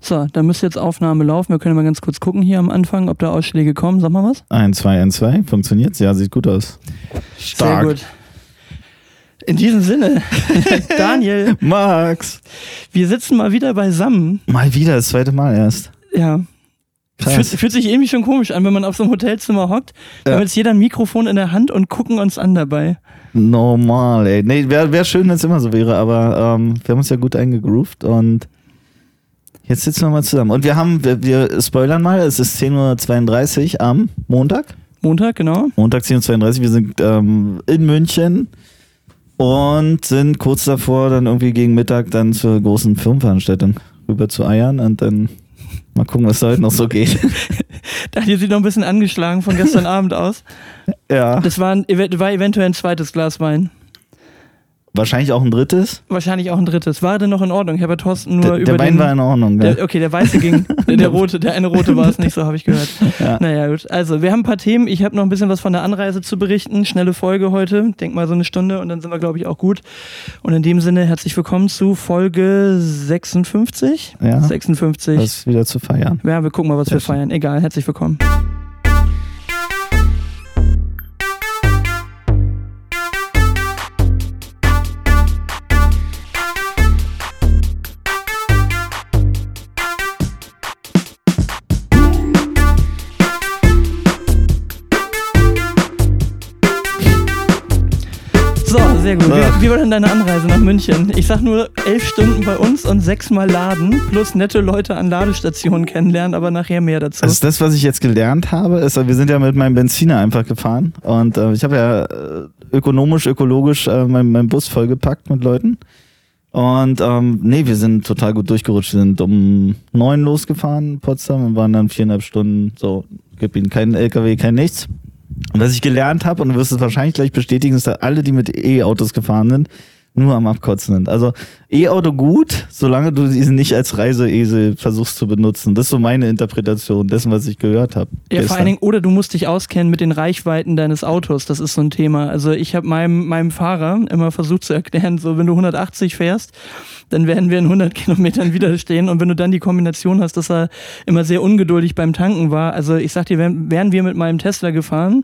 So, da müsste jetzt Aufnahme laufen. Wir können mal ganz kurz gucken hier am Anfang, ob da Ausschläge kommen. Sag mal was. 1, 2, 1, 2. Funktioniert's? Ja, sieht gut aus. Stark. Sehr gut. In diesem Sinne, Daniel. Max. Wir sitzen mal wieder beisammen. Mal wieder, das zweite Mal erst. Ja. Fühlt, fühlt, sich irgendwie schon komisch an, wenn man auf so einem Hotelzimmer hockt. Ja. Wir haben jetzt jeder ein Mikrofon in der Hand und gucken uns an dabei. Normal, ey. Nee, wäre wär schön, wenn es immer so wäre, aber ähm, wir haben uns ja gut eingegroovt und Jetzt sitzen wir mal zusammen. Und wir haben, wir, wir spoilern mal, es ist 10.32 Uhr am Montag. Montag, genau. Montag 10.32 Uhr. Wir sind ähm, in München und sind kurz davor, dann irgendwie gegen Mittag dann zur großen Firmenveranstaltung rüber zu eiern und dann mal gucken, was da heute noch so geht. Daniel sieht noch ein bisschen angeschlagen von gestern Abend aus. Ja. Das war, ein, war eventuell ein zweites Glas Wein. Wahrscheinlich auch ein drittes? Wahrscheinlich auch ein drittes. War denn noch in Ordnung? Ich habe Thorsten nur der, über Der Wein war in Ordnung, der, Okay, der weiße ging. Der, der, rote, der eine rote war es nicht, so habe ich gehört. Ja. Naja, gut. Also, wir haben ein paar Themen. Ich habe noch ein bisschen was von der Anreise zu berichten. Schnelle Folge heute. Denk mal so eine Stunde und dann sind wir, glaube ich, auch gut. Und in dem Sinne, herzlich willkommen zu Folge 56. Ja. 56. Das ist wieder zu feiern. Ja, wir gucken mal, was Sehr wir feiern. Egal, herzlich willkommen. Sehr gut. Wie, wie war denn deine Anreise nach München? Ich sag nur elf Stunden bei uns und sechsmal laden, plus nette Leute an Ladestationen kennenlernen, aber nachher mehr dazu. Also das, was ich jetzt gelernt habe, ist, wir sind ja mit meinem Benziner einfach gefahren und äh, ich habe ja äh, ökonomisch, ökologisch äh, meinen mein Bus vollgepackt mit Leuten. Und ähm, nee, wir sind total gut durchgerutscht. Wir sind um neun losgefahren in Potsdam und waren dann viereinhalb Stunden so, gib ihnen keinen LKW, kein nichts. Und was ich gelernt habe, und du wirst es wahrscheinlich gleich bestätigen, ist, dass alle, die mit E-Autos gefahren sind, nur am Abkotzen sind. Also E-Auto gut, solange du diesen nicht als Reiseesel versuchst zu benutzen. Das ist so meine Interpretation dessen, was ich gehört habe. Ja, gestern. vor allen Dingen, oder du musst dich auskennen mit den Reichweiten deines Autos. Das ist so ein Thema. Also ich habe meinem, meinem Fahrer immer versucht zu erklären, so wenn du 180 fährst, dann werden wir in 100 Kilometern wieder stehen. Und wenn du dann die Kombination hast, dass er immer sehr ungeduldig beim Tanken war. Also ich sag dir, wären wir mit meinem Tesla gefahren,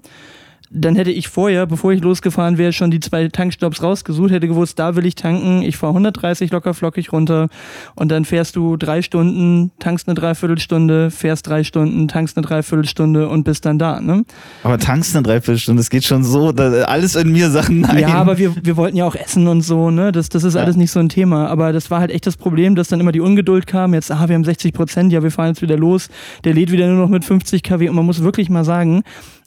dann hätte ich vorher, bevor ich losgefahren wäre, schon die zwei Tankstops rausgesucht, hätte gewusst, da will ich tanken, ich fahre 130 locker flockig runter und dann fährst du drei Stunden, tankst eine Dreiviertelstunde, fährst drei Stunden, tankst eine Dreiviertelstunde und bist dann da. Ne? Aber tankst eine Dreiviertelstunde, das geht schon so, alles in mir Sachen nein. Ja, aber wir, wir wollten ja auch essen und so, ne? Das, das ist ja. alles nicht so ein Thema. Aber das war halt echt das Problem, dass dann immer die Ungeduld kam. Jetzt, ah, wir haben 60 Prozent, ja, wir fahren jetzt wieder los. Der lädt wieder nur noch mit 50 kW und man muss wirklich mal sagen,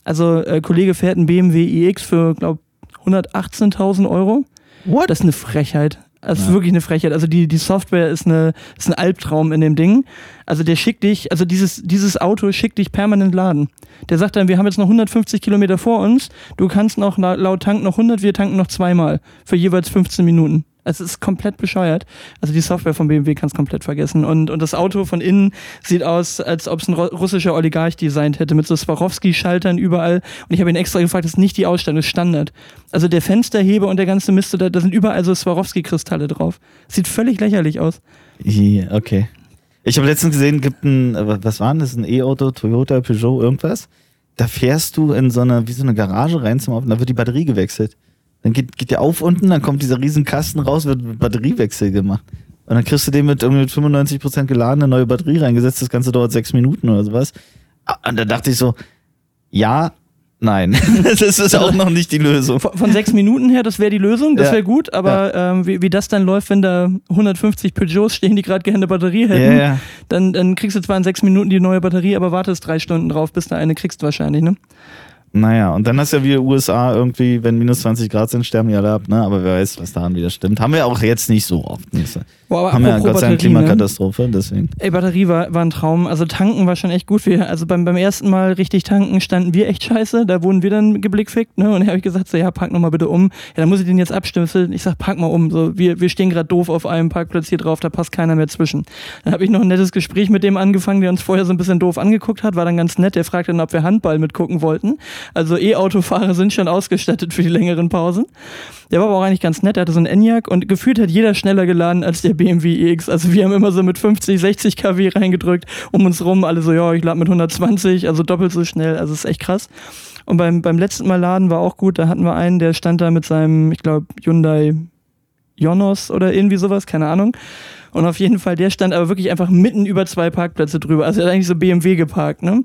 also, äh, Kollege fährt einen BMW iX für, glaube 118.000 Euro. What? Das ist eine Frechheit. Das ist ja. wirklich eine Frechheit. Also die, die Software ist, eine, ist ein Albtraum in dem Ding. Also der schickt dich, also dieses, dieses Auto schickt dich permanent laden. Der sagt dann, wir haben jetzt noch 150 Kilometer vor uns, du kannst noch laut Tank noch 100, wir tanken noch zweimal für jeweils 15 Minuten. Es ist komplett bescheuert. Also die Software von BMW kannst komplett vergessen. Und, und das Auto von innen sieht aus, als ob es ein russischer Oligarch designt hätte, mit so Swarovski-Schaltern überall. Und ich habe ihn extra gefragt, das ist nicht die Ausstattung, das ist Standard. Also der Fensterheber und der ganze Mist, da, da sind überall so Swarovski-Kristalle drauf. Sieht völlig lächerlich aus. Yeah, okay. Ich habe letztens gesehen, gibt ein, was war denn das, ein E-Auto, Toyota, Peugeot, irgendwas. Da fährst du in so eine, wie so eine Garage rein zum Auto, da wird die Batterie gewechselt. Dann geht, geht der auf unten, dann kommt dieser riesen Kasten raus, wird Batteriewechsel gemacht. Und dann kriegst du den mit, mit 95% geladen, eine neue Batterie reingesetzt, das Ganze dauert sechs Minuten oder sowas. Ah, und da dachte ich so, ja, nein. das ist auch noch nicht die Lösung. Von, von sechs Minuten her, das wäre die Lösung, das wäre gut, aber ja. ähm, wie, wie das dann läuft, wenn da 150 Peugeots stehen, die gerade gerne Batterie hätten, ja, ja. Dann, dann kriegst du zwar in sechs Minuten die neue Batterie, aber wartest drei Stunden drauf, bis du eine kriegst wahrscheinlich, ne? Naja, und dann hast du ja wie USA irgendwie, wenn minus 20 Grad sind, sterben die alle ab, ne? Aber wer weiß, was daran wieder stimmt. Haben wir auch jetzt nicht so oft. Boah, aber haben wir ja Gott sei Dank Klimakatastrophe, ne? deswegen. Ey, Batterie war, war ein Traum. Also tanken war schon echt gut. Wir, also beim, beim ersten Mal richtig tanken standen wir echt scheiße. Da wurden wir dann geblickfickt, ne? Und da habe ich gesagt, so, ja, pack nochmal bitte um. Ja, dann muss ich den jetzt abstimmeln. Ich sag, pack mal um. So, wir, wir stehen gerade doof auf einem Parkplatz hier drauf, da passt keiner mehr zwischen. Dann habe ich noch ein nettes Gespräch mit dem angefangen, der uns vorher so ein bisschen doof angeguckt hat, war dann ganz nett. Der fragte dann, ob wir Handball mitgucken wollten. Also E-Autofahrer sind schon ausgestattet für die längeren Pausen. Der war aber auch eigentlich ganz nett. Der hatte so einen Enyaq und gefühlt hat jeder schneller geladen als der BMW X. Also wir haben immer so mit 50, 60 kW reingedrückt um uns rum. Alle so, ja, ich lade mit 120, also doppelt so schnell. Also ist echt krass. Und beim, beim letzten Mal laden war auch gut. Da hatten wir einen, der stand da mit seinem, ich glaube, Hyundai Jonos oder irgendwie sowas, keine Ahnung. Und auf jeden Fall, der stand aber wirklich einfach mitten über zwei Parkplätze drüber. Also er hat eigentlich so BMW geparkt, ne?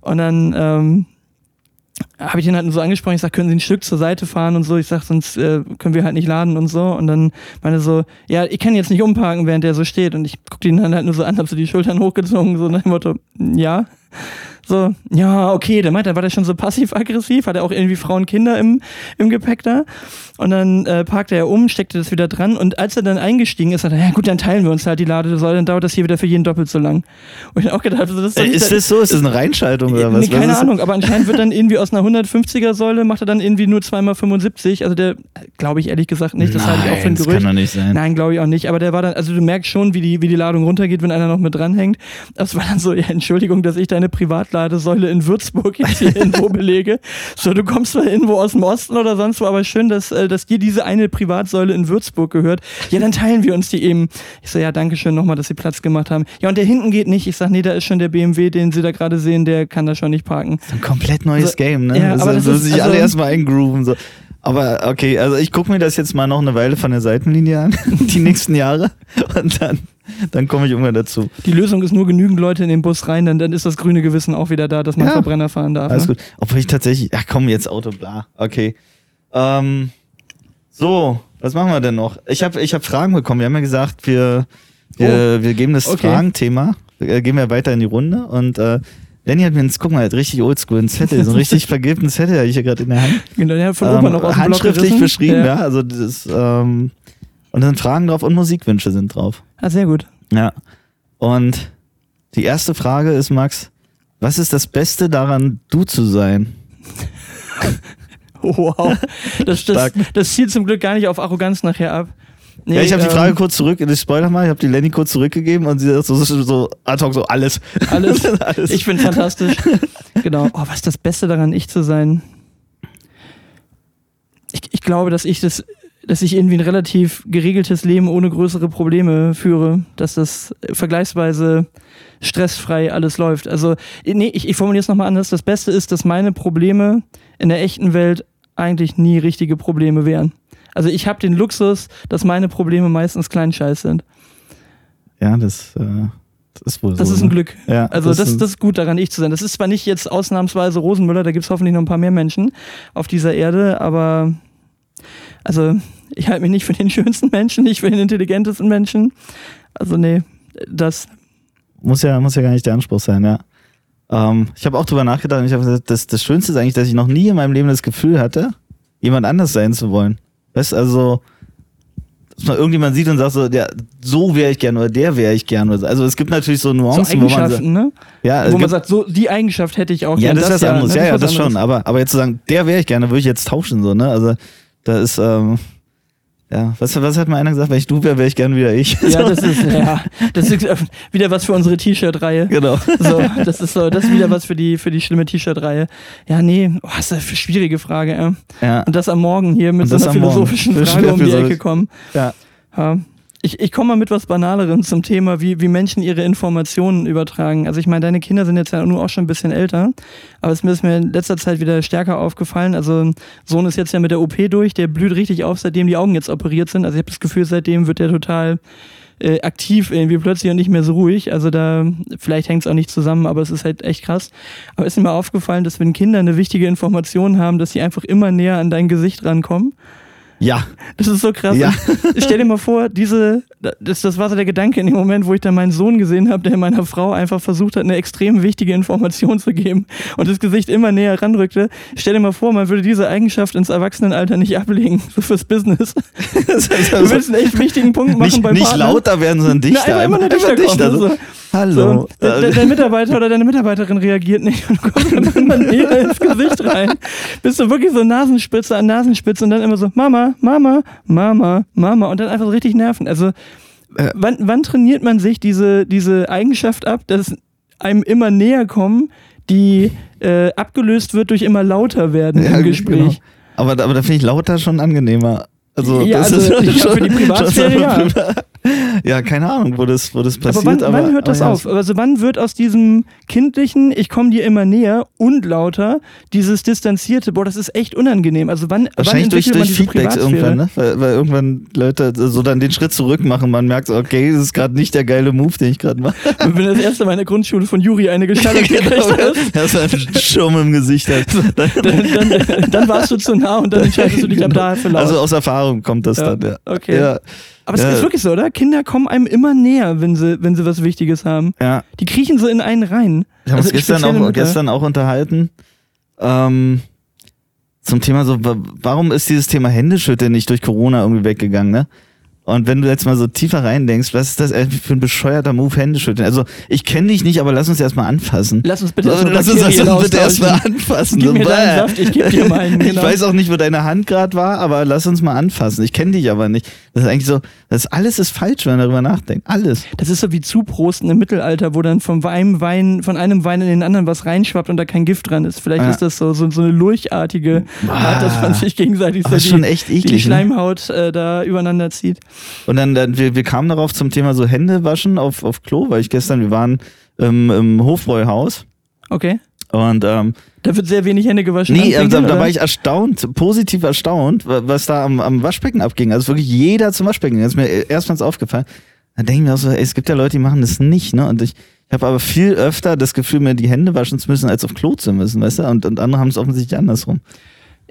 Und dann ähm, habe ich ihn halt so angesprochen, ich sag, können Sie ein Stück zur Seite fahren und so. Ich sag, sonst äh, können wir halt nicht laden und so. Und dann meine so, ja, ich kann jetzt nicht umparken, während der so steht. Und ich guckte ihn dann halt nur so an, hab so die Schultern hochgezogen, so nach dem Motto, ja. So, ja, okay, der meint, dann war der schon so passiv-aggressiv, hat er auch irgendwie Frauen, Kinder im, im Gepäck da. Und dann äh, parkte er um, steckte das wieder dran und als er dann eingestiegen ist, hat er, ja gut, dann teilen wir uns halt die Ladesäule, dann dauert das hier wieder für jeden doppelt so lang. Und ich auch gedacht, also das ist, äh, ist das so? Ist das eine Reinschaltung oder was? Nee, keine was Ahnung, aber anscheinend wird dann irgendwie aus einer 150er Säule, macht er dann irgendwie nur zweimal 75, also der, glaube ich ehrlich gesagt nicht, das halte ich auch für ein Gerücht. Das kann doch nicht sein. Nein, glaube ich auch nicht, aber der war dann, also du merkst schon, wie die, wie die Ladung runtergeht, wenn einer noch mit dranhängt. Das war dann so, ja, Entschuldigung, dass ich deine Privatladesäule in Würzburg jetzt hier irgendwo belege. So, du kommst zwar irgendwo aus dem Osten oder sonst wo, aber schön, dass, äh, dass dir diese eine Privatsäule in Würzburg gehört. Ja, dann teilen wir uns die eben. Ich so, ja, danke schön nochmal, dass Sie Platz gemacht haben. Ja, und der hinten geht nicht. Ich sag, nee, da ist schon der BMW, den Sie da gerade sehen, der kann da schon nicht parken. Ein komplett neues Also, Game, ne? ja, also, aber das ist- sich also- alle erstmal eingrooven. So. Aber okay, also ich gucke mir das jetzt mal noch eine Weile von der Seitenlinie an, die nächsten Jahre. Und dann, dann komme ich irgendwann dazu. Die Lösung ist nur genügend Leute in den Bus rein, dann, dann ist das grüne Gewissen auch wieder da, dass man Ja. Verbrenner fahren darf. Alles ne? gut. Obwohl ich tatsächlich, ach komm, jetzt Auto, bla. Okay. Ähm, so, was machen wir denn noch? Ich habe ich hab Fragen bekommen. Wir haben ja gesagt, wir, wir, wir geben das Okay. Fragenthema, äh, gehen wir weiter in die Runde. Und äh, Lenny hat mir ins, guck mal, hat richtig oldschool einen Zettel, so einen richtig vergilbten Zettel habe ich hier gerade in der Hand. Genau, der hat von Opa Ähm, noch aus handschriftlich beschrieben, ja. Also das ähm, und dann Fragen drauf und Musikwünsche sind drauf. Ah, sehr gut. Ja. Und die erste Frage ist, Max, was ist das Beste daran, du zu sein? Wow. Das, das, das zielt zum Glück gar nicht auf Arroganz nachher ab. Nee, ja, ich habe die ähm, Frage kurz zurück, ich spoiler mal, ich habe die Lenny kurz zurückgegeben und sie sagt so, so, so ad hoc so alles. Alles. alles. Ich bin fantastisch. genau. Oh, was ist das Beste daran, ich zu sein? Ich, ich glaube, dass ich das, dass ich irgendwie ein relativ geregeltes Leben ohne größere Probleme führe, dass das vergleichsweise stressfrei alles läuft. Also, nee, ich, ich formuliere es nochmal anders. Das Beste ist, dass meine Probleme in der echten Welt eigentlich nie richtige Probleme wären. Also ich habe den Luxus, dass meine Probleme meistens klein Scheiß sind. ja, das, äh, das ist wohl Das so. ist ein ne? Glück. Ja, Also das, ist- das ist gut daran, ich zu sein. Das ist zwar nicht jetzt ausnahmsweise Rosenmüller, da gibt es hoffentlich noch ein paar mehr Menschen auf dieser Erde, aber also ich halte mich nicht für den schönsten Menschen, nicht für den intelligentesten Menschen. Also nee, das. muss ja, muss ja gar nicht der Anspruch sein, ja. Ähm, ich habe auch drüber nachgedacht und ich habe gesagt, das, das Schönste ist eigentlich, dass ich noch nie in meinem Leben das Gefühl hatte, jemand anders sein zu wollen. Weißt du, also, dass man irgendjemand sieht und sagt so, ja, so wäre ich gern oder der wäre ich gern so. Also es gibt natürlich so So Nuancen, wo man sagt, ne? ja, Wo man sagt, so die Eigenschaft hätte ich auch ja, gern. das ist was anderes. ne? Ja, ja, das schon. Aber, aber jetzt zu sagen, der wäre ich gerne, würde ich jetzt tauschen, so, ne? Also, da ist, ähm, ja, was, was hat mal einer gesagt? Wenn ich du wäre, wäre ich gern wieder ich. Ja, das ist, ja, das ist äh, wieder was für unsere T-Shirt-Reihe. genau. So, das ist so, das ist wieder was für die, für die schlimme T-Shirt-Reihe. Ja, nee, oh, das ist eine schwierige Frage, ey. Ja, Und das am Morgen hier mit so einer Morgen. philosophischen Frage um die. Ecke kommen. ja. Ja. Ich, ich komme mal mit was Banalerem zum Thema, wie, wie Menschen ihre Informationen übertragen. Also ich meine, deine Kinder sind jetzt ja nur auch schon ein bisschen älter, aber es ist mir in letzter Zeit wieder stärker aufgefallen. Also Sohn ist jetzt ja mit der OP durch, der blüht richtig auf, seitdem die Augen jetzt operiert sind. Also ich habe das Gefühl, seitdem wird der total äh, aktiv irgendwie plötzlich und nicht mehr so ruhig. Also da, vielleicht hängt es auch nicht zusammen, aber es ist halt echt krass. Aber ist mir mal aufgefallen, dass wenn Kinder eine wichtige Information haben, dass sie einfach immer näher an dein Gesicht rankommen. Ja. Das ist so krass. Ja. Ich stell dir mal vor, diese, das, das war so der Gedanke in dem Moment, wo ich dann meinen Sohn gesehen habe, der meiner Frau einfach versucht hat, eine extrem wichtige Information zu geben und das Gesicht immer näher ranrückte. Stell dir mal vor, man würde diese Eigenschaft ins Erwachsenenalter nicht ablegen, so fürs Business. Das Du also- willst einen echt wichtigen Punkt machen nicht, beim nicht Partner. lauter werden, sondern dichter. Na, einfach immer nur dichter kommen, so. so. Hallo. So, der Mitarbeiter oder deine Mitarbeiterin reagiert nicht und du kommst dann immer näher ins Gesicht rein. Bist du wirklich so Nasenspitze an Nasenspitze und dann immer so Mama, Mama, Mama, Mama und dann einfach so richtig nerven. Also Äh. wann, wann trainiert man sich diese, diese Eigenschaft ab, dass einem immer näher kommen, die äh, abgelöst wird durch immer lauter werden Ja, im Gespräch. genau. Aber, aber da finde ich lauter schon angenehmer. Also, Ja, das also, ist ich glaub, für die Privatsphäre, ja. Ja, keine Ahnung, wo das, wo das Aber passiert. wann, wann hört das aber ja, auf? Also wann wird aus diesem kindlichen, ich komme dir immer näher und lauter, dieses distanzierte, boah, das ist echt unangenehm. Also wann, wann Wahrscheinlich durch, man durch diese Feedbacks irgendwann, ne? Weil, weil irgendwann Leute so dann den Schritt zurück machen. Man merkt so, okay, das ist gerade nicht der geile Move, den ich gerade mache. Wenn du das erste Mal in der Grundschule von Juri eine Gestaltung gekriegt hast, Das war ein Schirm im Gesicht. Hat. dann, dann, dann warst du zu nah und dann entscheidest du dich ab da für laut. Also aus Erfahrung kommt das Ja, dann, ja. okay. Ja, Aber es ja. ist wirklich so, oder? Kinder kommen einem immer näher, wenn sie, wenn sie was Wichtiges haben. ja. Die kriechen so in einen rein. Wir haben Also uns gestern auch, Mütter. gestern auch unterhalten. Ähm, zum Thema so, wa- warum ist dieses Thema Händeschütteln nicht durch Corona irgendwie weggegangen, ne? Und wenn du jetzt mal so tiefer rein denkst, was ist das eigentlich für ein bescheuerter Move, Händeschütteln? Also, ich kenne dich nicht, aber lass uns erstmal anfassen. Lass uns bitte erstmal lass uns Bakterien das bitte erstmal anfassen. Gib mir deinen. Saft, ich geb dir meinen, Ich genau. weiß auch nicht, wo deine Hand gerade war, aber lass uns mal anfassen. Ich kenne dich aber nicht. Das ist eigentlich so, das alles ist falsch, wenn man darüber nachdenkt. Alles. Das ist so wie Zuprosten im Mittelalter, wo dann vom einem Wein, von einem Wein in den anderen was reinschwappt und da kein Gift dran ist. Vielleicht Ja. ist das so, so, so eine lurchartige Art, dass man sich gegenseitig so die, echt die eklig, ne? Schleimhaut äh, da übereinander zieht. Und dann, dann wir, wir kamen darauf zum Thema so Hände waschen auf, auf Klo, weil ich gestern, wir waren ähm, im Hofbräuhaus Okay. und ähm, Da wird sehr wenig Hände gewaschen. nee, äh, da, da war ich erstaunt, positiv erstaunt, wa- was da am, am Waschbecken abging. Also wirklich jeder zum Waschbecken. Das ist mir erstmals aufgefallen. Da denke ich mir auch so, ey, es gibt ja Leute, die machen das nicht, ne? Und ich, ich habe aber viel öfter das Gefühl, mir die Hände waschen zu müssen, als auf Klo zu müssen, weißt du? Und, und andere haben es offensichtlich andersrum.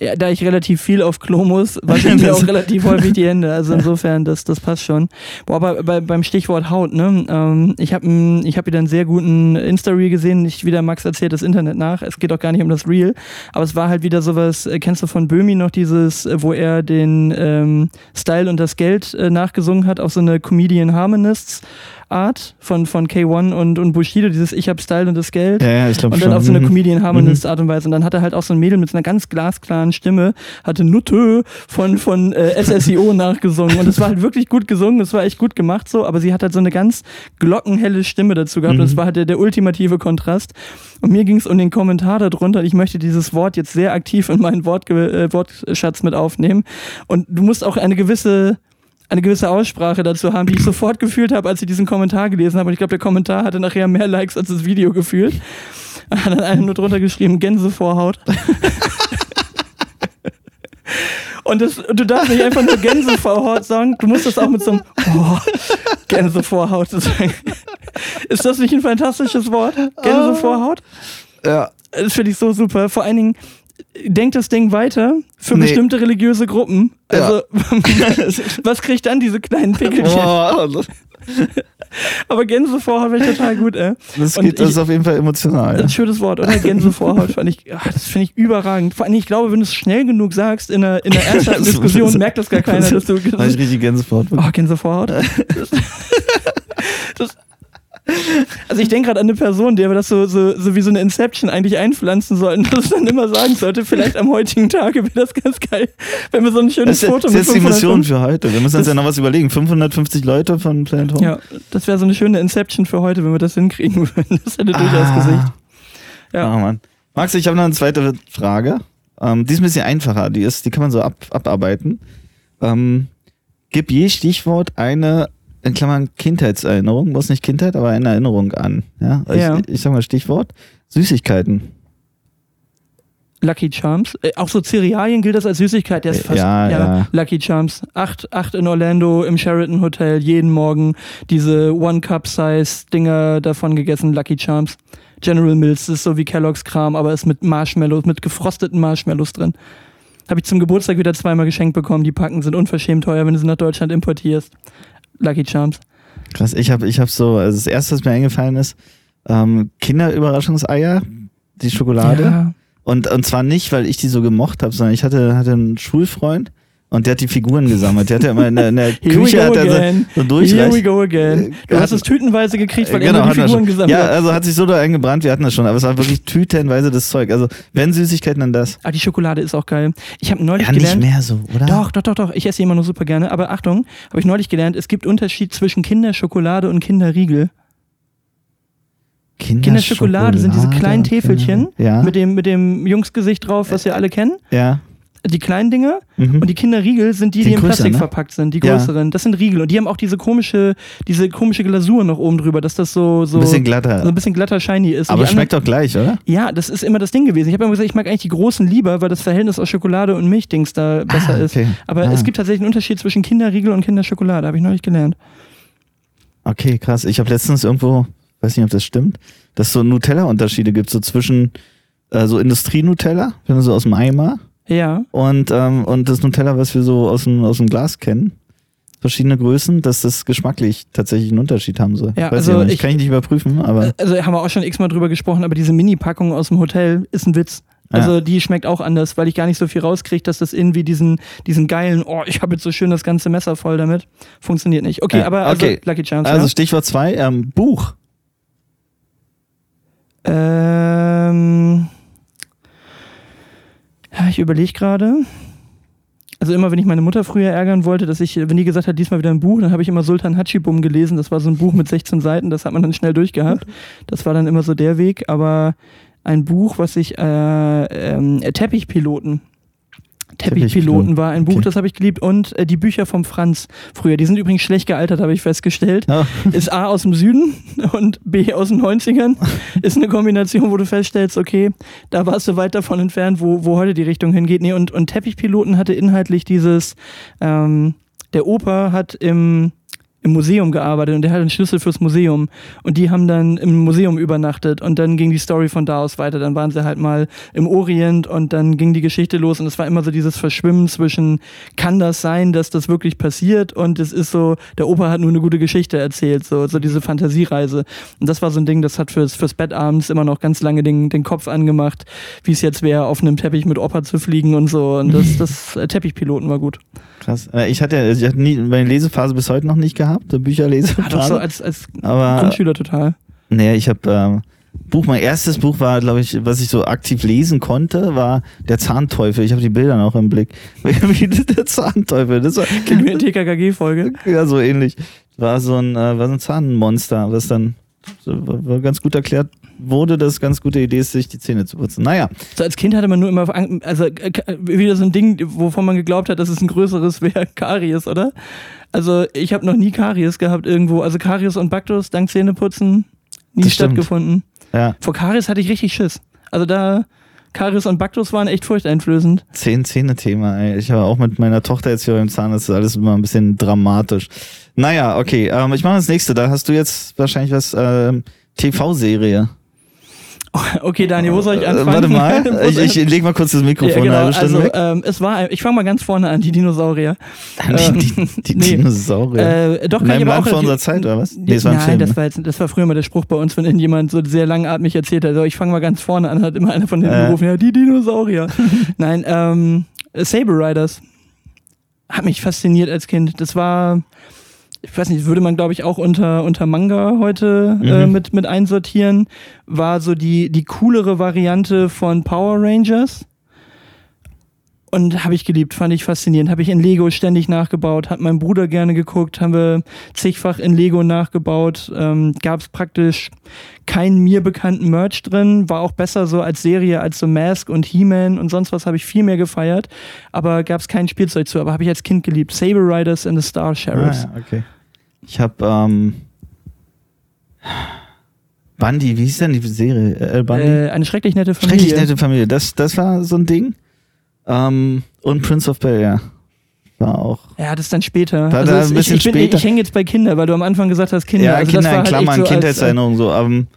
Ja, da ich relativ viel auf Klo muss, wasche ich mir auch relativ häufig die Hände. Also insofern, das, das passt schon. Boah, aber bei, beim Stichwort Haut, ne? Ähm, ich habe ich hab wieder einen sehr guten Insta-Reel gesehen. Nicht wieder Max erzählt das Internet nach. Es geht auch gar nicht um das Reel. Aber es war halt wieder sowas, äh, kennst du von Böhmi noch dieses, äh, wo er den ähm, Style und das Geld äh, nachgesungen hat auf so eine Comedian Harmonists Art von, von K1 und, und Bushido, dieses Ich hab Style und das Geld. Ja, ja, ich glaube Und schon. dann auf so eine Mhm. Comedian Harmonist Art und Weise. Und dann hat er halt auch so ein Mädel mit so einer ganz glasklaren Stimme, hatte Nutte von, von äh, SSIO nachgesungen. Und es war halt wirklich gut gesungen, es war echt gut gemacht so, aber sie hat halt so eine ganz glockenhelle Stimme dazu gehabt. Und es Mhm. war halt der, der ultimative Kontrast. Und mir ging es um den Kommentar darunter. Ich möchte dieses Wort jetzt sehr aktiv in meinen Wort, äh, Wortschatz mit aufnehmen. Und du musst auch eine gewisse eine gewisse Aussprache dazu haben, die ich sofort gefühlt habe, als ich diesen Kommentar gelesen habe. Und ich glaube, der Kommentar hatte nachher mehr Likes als das Video gefühlt. Hat dann einer nur drunter geschrieben, Gänsevorhaut. Und das, du darfst nicht einfach nur Gänsevorhaut sagen, du musst das auch mit so einem oh, Gänsevorhaut sagen. Ist das nicht ein fantastisches Wort? Gänsevorhaut? Ja. Das finde ich so super. Vor allen Dingen, denkt das Ding weiter für Nee. bestimmte religiöse Gruppen. Ja. Also, was kriegt dann diese kleinen Pickelchen? Boah, das, Aber Gänsevorhaut finde ich total gut, ey. das, Und geht, das ich- ist auf jeden Fall emotional. Ja. Ein schönes Wort, oder? Gänsevorhaut fand ich, ach, das finde ich überragend. Vor allem, ich glaube, wenn du es schnell genug sagst in einer, in ernsthaften Das- Diskussion, das- merkt das gar keiner, dass du. Da hab ich richtig Gänsehaut. Oh, Gänsevorhaut. Das, das, also ich denke gerade an eine Person, der wir das so, so, so wie so eine Inception eigentlich einpflanzen sollten, dass es dann immer sagen sollte, vielleicht am heutigen Tage wäre das ganz geil, wenn wir so ein schönes Das Foto das ist jetzt die 500 Mission für heute. Wir müssen uns ja noch was überlegen. 550 Leute von Planet Home. Ja, das wäre so eine schöne Inception für heute, wenn wir das hinkriegen würden. Das hätte durchaus Ah. Gesicht. Ja. Oh Mann. Max, ich habe noch eine zweite Frage. Ähm, die ist ein bisschen einfacher. Die, ist, die kann man so ab, abarbeiten. Ähm, gib je Stichwort eine, in Klammern Kindheitserinnerung, muss nicht Kindheit, aber eine Erinnerung an. Ja? Ja. Ich, ich sag mal Stichwort Süßigkeiten. Lucky Charms. Äh, auch so Cerealien gilt das als Süßigkeit. Der ist Äh, fast, ja, ja. Lucky Charms. Acht, acht in Orlando im Sheraton Hotel jeden Morgen diese One-Cup-Size-Dinger davon gegessen. Lucky Charms. General Mills das ist so wie Kellogg's Kram, aber ist mit Marshmallows, mit gefrosteten Marshmallows drin. Habe ich zum Geburtstag wieder zweimal geschenkt bekommen. Die Packen sind unverschämt teuer, wenn du sie nach Deutschland importierst. Lucky Charms. Krass, ich habe ich hab so, also das erste, was mir eingefallen ist, ähm, Kinderüberraschungseier, die Schokolade. Ja. Und, und zwar nicht, weil ich die so gemocht habe, sondern ich hatte, hatte einen Schulfreund und der hat die Figuren gesammelt. Der hat ja immer in der, in der Küche hat er so, so Here we go again. Du Äh, hast es tütenweise gekriegt, weil er Genau, immer die Figuren gesammelt Ja, hat. also hat sich so da eingebrannt, wir hatten das schon, aber es war wirklich tütenweise das Zeug. Also, wenn Süßigkeiten, dann das. Ah, die Schokolade ist auch geil. Ich habe neulich Ja, nicht gelernt. mehr so, oder? Doch, doch, doch, doch. Ich esse die immer nur super gerne. Aber Achtung, habe ich neulich gelernt, es gibt Unterschied zwischen Kinderschokolade und Kinderriegel. Kinderschokolade sind diese kleinen Täfelchen Ja. mit, dem, mit dem Jungsgesicht drauf, was wir alle kennen. Ja. Die kleinen Dinge. Mhm. Und die Kinderriegel sind die, Die die, in größer, Plastik ne? verpackt sind, die Ja. größeren. Das sind Riegel. Und die haben auch diese komische, diese komische Glasur noch oben drüber, dass das so, so, Ein bisschen glatter. so ein bisschen glatter shiny ist. Aber schmeckt doch gleich, oder? Ja, das ist immer das Ding gewesen. Ich habe immer gesagt, ich mag eigentlich die großen lieber, weil das Verhältnis aus Schokolade und Milchdings da besser Ah, ist. okay. Aber Ah. es gibt tatsächlich einen Unterschied zwischen Kinderriegel und Kinderschokolade, habe ich neulich gelernt. Okay, krass. Ich habe letztens irgendwo, weiß nicht, ob das stimmt, dass es so Nutella-Unterschiede gibt, so zwischen äh, so Industrie-Nutella, wenn du so aus dem Eimer, Ja. und, ähm, und das Nutella, was wir so aus dem, aus dem Glas kennen. Verschiedene Größen, dass das geschmacklich tatsächlich einen Unterschied haben soll. Ja, Weiß also ich ich- kann ich nicht überprüfen, aber Also haben wir auch schon x-mal drüber gesprochen, aber diese Mini-Packung aus dem Hotel ist ein Witz. Also die schmeckt auch anders, weil ich gar nicht so viel rauskriege, dass das irgendwie diesen, diesen geilen, oh, ich habe jetzt so schön das ganze Messer voll damit, funktioniert nicht. Okay, Ja, aber also okay. Lucky Charms, also Stichwort zwei, ähm, Buch. ja. Ähm, ja, ich überlege gerade. Also immer, wenn ich meine Mutter früher ärgern wollte, dass ich, wenn die gesagt hat, diesmal wieder ein Buch, dann habe ich immer Sultan Hachibum gelesen. Das war so ein Buch mit 16 Seiten, das hat man dann schnell durchgehabt. Das war dann immer so der Weg. Aber ein Buch, was ich, äh, ähm, Teppichpiloten. Teppichpiloten war ein Buch, okay. das habe ich geliebt. Und äh, die Bücher vom Franz früher. Die sind übrigens schlecht gealtert, habe ich festgestellt. Ja. Ist A aus dem Süden und B aus den 90ern. Ist eine Kombination, wo du feststellst, okay, da warst du weit davon entfernt, wo, wo heute die Richtung hingeht. Nee, und, und Teppichpiloten hatte inhaltlich dieses, ähm, der Opa hat im, im Museum gearbeitet und der hat einen Schlüssel fürs Museum. Und die haben dann im Museum übernachtet und dann ging die Story von da aus weiter. Dann waren sie halt mal im Orient und dann ging die Geschichte los und es war immer so dieses Verschwimmen zwischen, kann das sein, dass das wirklich passiert? Und es ist so, der Opa hat nur eine gute Geschichte erzählt, so, so diese Fantasiereise. Und das war so ein Ding, das hat fürs, fürs Bett abends immer noch ganz lange den, den Kopf angemacht, wie es jetzt wäre, auf einem Teppich mit Opa zu fliegen und so. Und das, das äh, Teppichpiloten war gut. Krass. Äh, Ich hatte, ich hatte nie meine Lesephase bis heute noch nicht gehabt, eine Bücherlesephase. Hat auch so als, als aber Grundschüler total. Nee, ich habe ähm, Buch, mein erstes Buch war, glaube ich, was ich so aktiv lesen konnte, war Der Zahnteufel. Ich habe die Bilder noch im Blick. Wie der Zahnteufel, das war eine TKKG-Folge. ja so ähnlich. War so ein, äh, war so ein Zahnmonster, was dann ganz gut erklärt wurde, dass es ganz gute Idee ist, sich die Zähne zu putzen. Naja, So als Kind hatte man nur immer, also äh, wieder so ein Ding, wovon man geglaubt hat, dass es ein größeres wäre, Karies, oder? Also ich habe noch nie Karies gehabt irgendwo. Also Karies und Baktus, dank Zähneputzen, nie Das stimmt. stattgefunden. ja, Vor Karies hatte ich richtig Schiss. Also da, Karies und Baktus waren echt furchteinflößend. zehn Zähne-Thema. ey. Ich habe auch mit meiner Tochter jetzt hier beim Zahn, das ist alles immer ein bisschen dramatisch. Naja, okay, ähm, ich mache das nächste. Da hast du jetzt wahrscheinlich was, ähm, TV-Serie. Okay, Daniel, wo soll ich Äh, anfangen? Warte mal, ich, ich leg mal kurz das Mikrofon ja, eine genau, halbe Stunde also weg. ähm, es war, ich fange mal ganz vorne an, die Dinosaurier. die die, die nee. Dinosaurier. Äh, doch, kann ich aber auch vor unserer Zeit, oder was? Nee, es war ein Nein, Film. das war, jetzt, das war früher mal der Spruch bei uns, wenn irgendjemand so sehr langatmig erzählt hat, so, ich fange mal ganz vorne an, hat immer einer von denen Äh. gerufen, ja, die Dinosaurier. Nein, ähm, Saber Riders hat mich fasziniert als Kind. Das war, ich weiß nicht, würde man glaube ich auch unter, unter Manga heute äh, Mhm. mit, mit einsortieren. War so die, die coolere Variante von Power Rangers. Und habe ich geliebt, fand ich faszinierend. Habe ich in Lego ständig nachgebaut, hat mein Bruder gerne geguckt, haben wir zigfach in Lego nachgebaut. Ähm, Gab es praktisch keinen mir bekannten Merch drin, war auch besser so als Serie als so Mask und He-Man und sonst was habe ich viel mehr gefeiert. Aber gab es kein Spielzeug zu, aber habe ich als Kind geliebt. Saber Riders and the Star Sheriffs. Ah, ja, okay. Ich habe ähm, Bundy, wie hieß denn die Serie? Äh, Bundy? Äh, eine schrecklich nette Familie. Schrecklich nette Familie. Das, das war so ein Ding. Ähm, und Prince of Bel Air war auch. Ja, das dann später. War Also da es- ein bisschen ich, ich, bin- später. Ich hänge jetzt bei Kinder, weil du am Anfang gesagt hast Kinder. ja, also Kinder das war in halt Klammern, echt so als, Kindheitserinnerungen so. Ähm,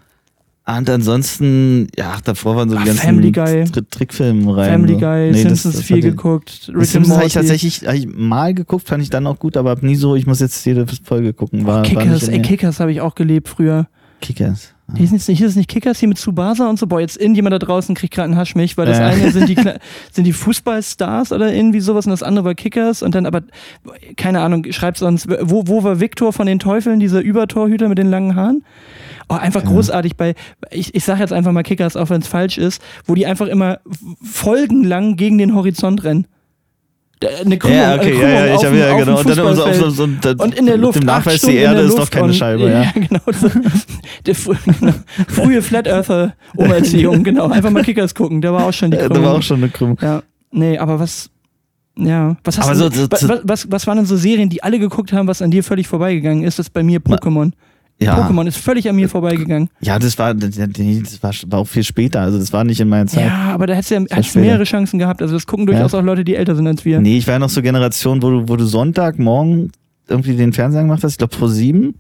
und ansonsten, ja, davor waren so die Ach, ganzen Family Guy. Tri Trickfilme rein. Family so. Guy, Nee, das- Simpsons das viel hatte- geguckt, Rick Simpsons habe ich tatsächlich hab ich mal geguckt, fand ich dann auch gut, aber hab nie so, ich muss jetzt jede Folge gucken. War, war Kickers, in ey. Kickers habe ich auch gelebt früher. Kickers. Hieß es nicht, hieß es nicht Kickers hier mit Tsubasa und so? Boah, jetzt irgendjemand da draußen kriegt gerade einen Haschmich, weil das Ja. eine sind die, sind die Fußballstars oder irgendwie sowas und das andere war Kickers und dann aber, keine Ahnung, schreibt sonst, wo, wo war Viktor von den Teufeln, dieser Übertorhüter mit den langen Haaren? Oh, einfach Ja. großartig bei, ich, ich sag jetzt einfach mal Kickers, auch wenn es falsch ist, wo die einfach immer folgenlang gegen den Horizont rennen. Eine Krümmung, Ja, okay, eine ja, ja, Krümmung ich auf habe ja, auf genau. Und dann immer so auf so, und in der Luft. Mit dem Nachweis, die Erde ist doch keine und, Scheibe, ja. genau. So, der genau, frühe Flat Earther Umerziehung, genau. Einfach mal Kickers gucken, da war auch schon die Äh, Krümmung. Da war auch schon eine Krümmung. Ja, nee, aber was. Ja, was hast Aber du, so- so- was, was, was waren denn so Serien, die alle geguckt haben, was an dir völlig vorbeigegangen ist? Das ist bei mir Pokémon. Ja, Pokémon ist völlig an mir vorbeigegangen. ja das, war, das, war, auch viel später. Also, das war nicht in meiner Zeit. Ja, aber da hättest du ja hättest mehrere Chancen gehabt. Also das gucken durchaus Ja. auch Leute, die älter sind als wir. Nee, ich war ja noch so Generation, wo du, wo du Sonntagmorgen irgendwie den Fernseher gemacht hast, ich glaube vor sieben.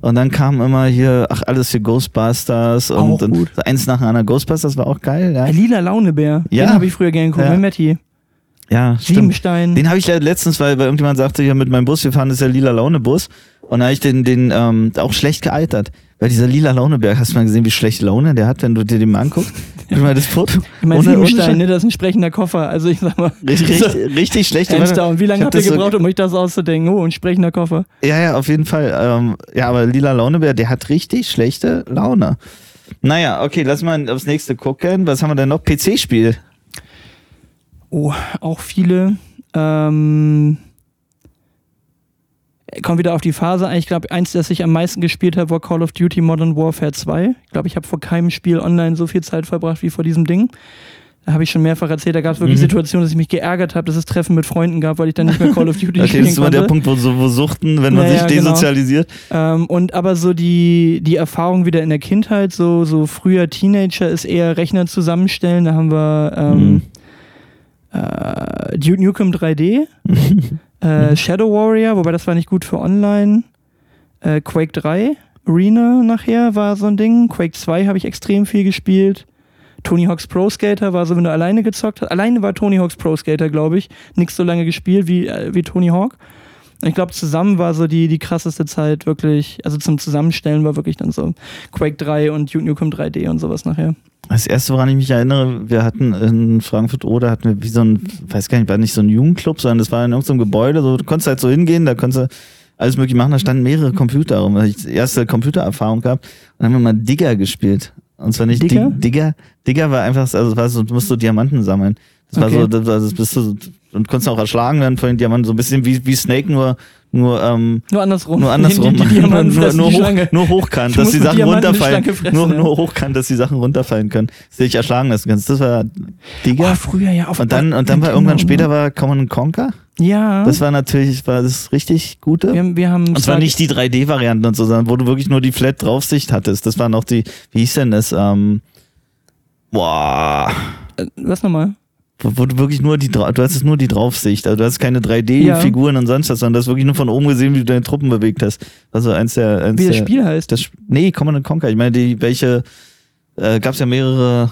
Und dann kam immer hier, ach, alles für Ghostbusters und, und eins nach dem anderen. Ghostbusters war auch geil, ja. Ein lila Launebär, Ja. den habe ich früher gerne geguckt, Ja. mit Matti. Ja, stimmt. Siebenstein. Den habe ich le- letztens, weil, weil irgendjemand sagte, hier mit meinem Bus, wir fahren, das ist der lila Laune-Bus. Und da habe ich den, den ähm, auch schlecht gealtert. Weil dieser lila Launeberg, hast du mal gesehen, wie schlecht Laune der hat, wenn du dir den mal anguckst? Ich mal das Foto. ich meine, Siebenstein, ne, das ist ein sprechender Koffer. Also ich sag mal, Richtig, richtig, richtig schlecht. Und wie lange habt ihr das so- gebraucht, um euch das auszudenken? Oh, ein sprechender Koffer. Ja, ja, auf jeden Fall. Ähm, ja, aber Lila Launebär, der hat richtig schlechte Laune. Naja, okay, lass mal aufs nächste gucken. Was haben wir denn noch? PC-Spiel. Oh, auch viele. Ähm, kommt wieder auf die Phase ein. Ich glaube, eins, das ich am meisten gespielt habe, war Call of Duty Modern Warfare 2. Ich glaube, ich habe vor keinem Spiel online so viel Zeit verbracht wie vor diesem Ding. Da habe ich schon mehrfach erzählt, da gab es wirklich Mhm. Situationen, dass ich mich geärgert habe, dass es Treffen mit Freunden gab, weil ich dann nicht mehr Call of Duty Okay, spielen das ist immer konnte. der Punkt, wo, so, wo Suchten, wenn man Ja, sich genau. desozialisiert. Ähm, und aber so die, die Erfahrung wieder in der Kindheit, so, so früher Teenager ist eher Rechner zusammenstellen. Da haben wir ähm, Mhm. äh, Duke Nukem 3D, äh, Shadow Warrior, wobei das war nicht gut für online. Äh, Quake 3, Arena nachher war so ein Ding. Quake 2 habe ich extrem viel gespielt. Tony Hawk's Pro Skater war so, wenn du alleine gezockt hast. Alleine war Tony Hawk's Pro Skater, glaube ich. Nix so lange gespielt wie, äh, wie Tony Hawk. Und Ich glaube, zusammen war so die, die krasseste Zeit wirklich, also zum Zusammenstellen war wirklich dann so Quake 3 und Duke Nukem 3D und sowas nachher. Das erste, woran ich mich erinnere, wir hatten in Frankfurt oder hatten wir wie so ein, weiß gar nicht, war nicht so ein Jugendclub, sondern das war in irgendeinem Gebäude, so, du konntest halt so hingehen, da konntest du alles mögliche machen, da standen mehrere Computer rum, da ich die erste Computererfahrung gehabt und dann haben wir mal Digger gespielt. Und zwar nicht Digger? Dig- Digger, Digger war einfach, also war so, du musst so Diamanten sammeln. Das war Okay. so, das, das bist du, und konntest auch erschlagen werden von den Diamanten, so ein bisschen wie, wie Snake, nur, nur, ähm, Nur andersrum. nur andersrum. Die, die, nur, nur, die hoch, nur hochkant, dass die Sachen Diamanten runterfallen. Fressen, nur, ja. nur hochkant, dass die Sachen runterfallen können. Dass du dich erschlagen lassen kannst. Das war Digga. Oh, früher ja auf und dann, und dann war irgendwann später ne? war Command Conquer. Ja. Das war natürlich, war das richtig gute. wir haben, wir haben und zwar nicht die 3D-Varianten und so, sondern wo du wirklich nur die Flat-Draufsicht hattest. Das waren auch die, wie hieß denn das? Ähm, boah. Äh, Was nochmal? Wo, du wirklich nur die, du hattest nur die Draufsicht. Also du hast keine 3D-Figuren und sonst was, sondern du hast wirklich nur von oben gesehen, wie du deine Truppen bewegt hast. Also eins der, eins Wie das der, Spiel heißt. Das, nee, Command Conquer. Ich meine, die, welche, äh, gab es ja mehrere,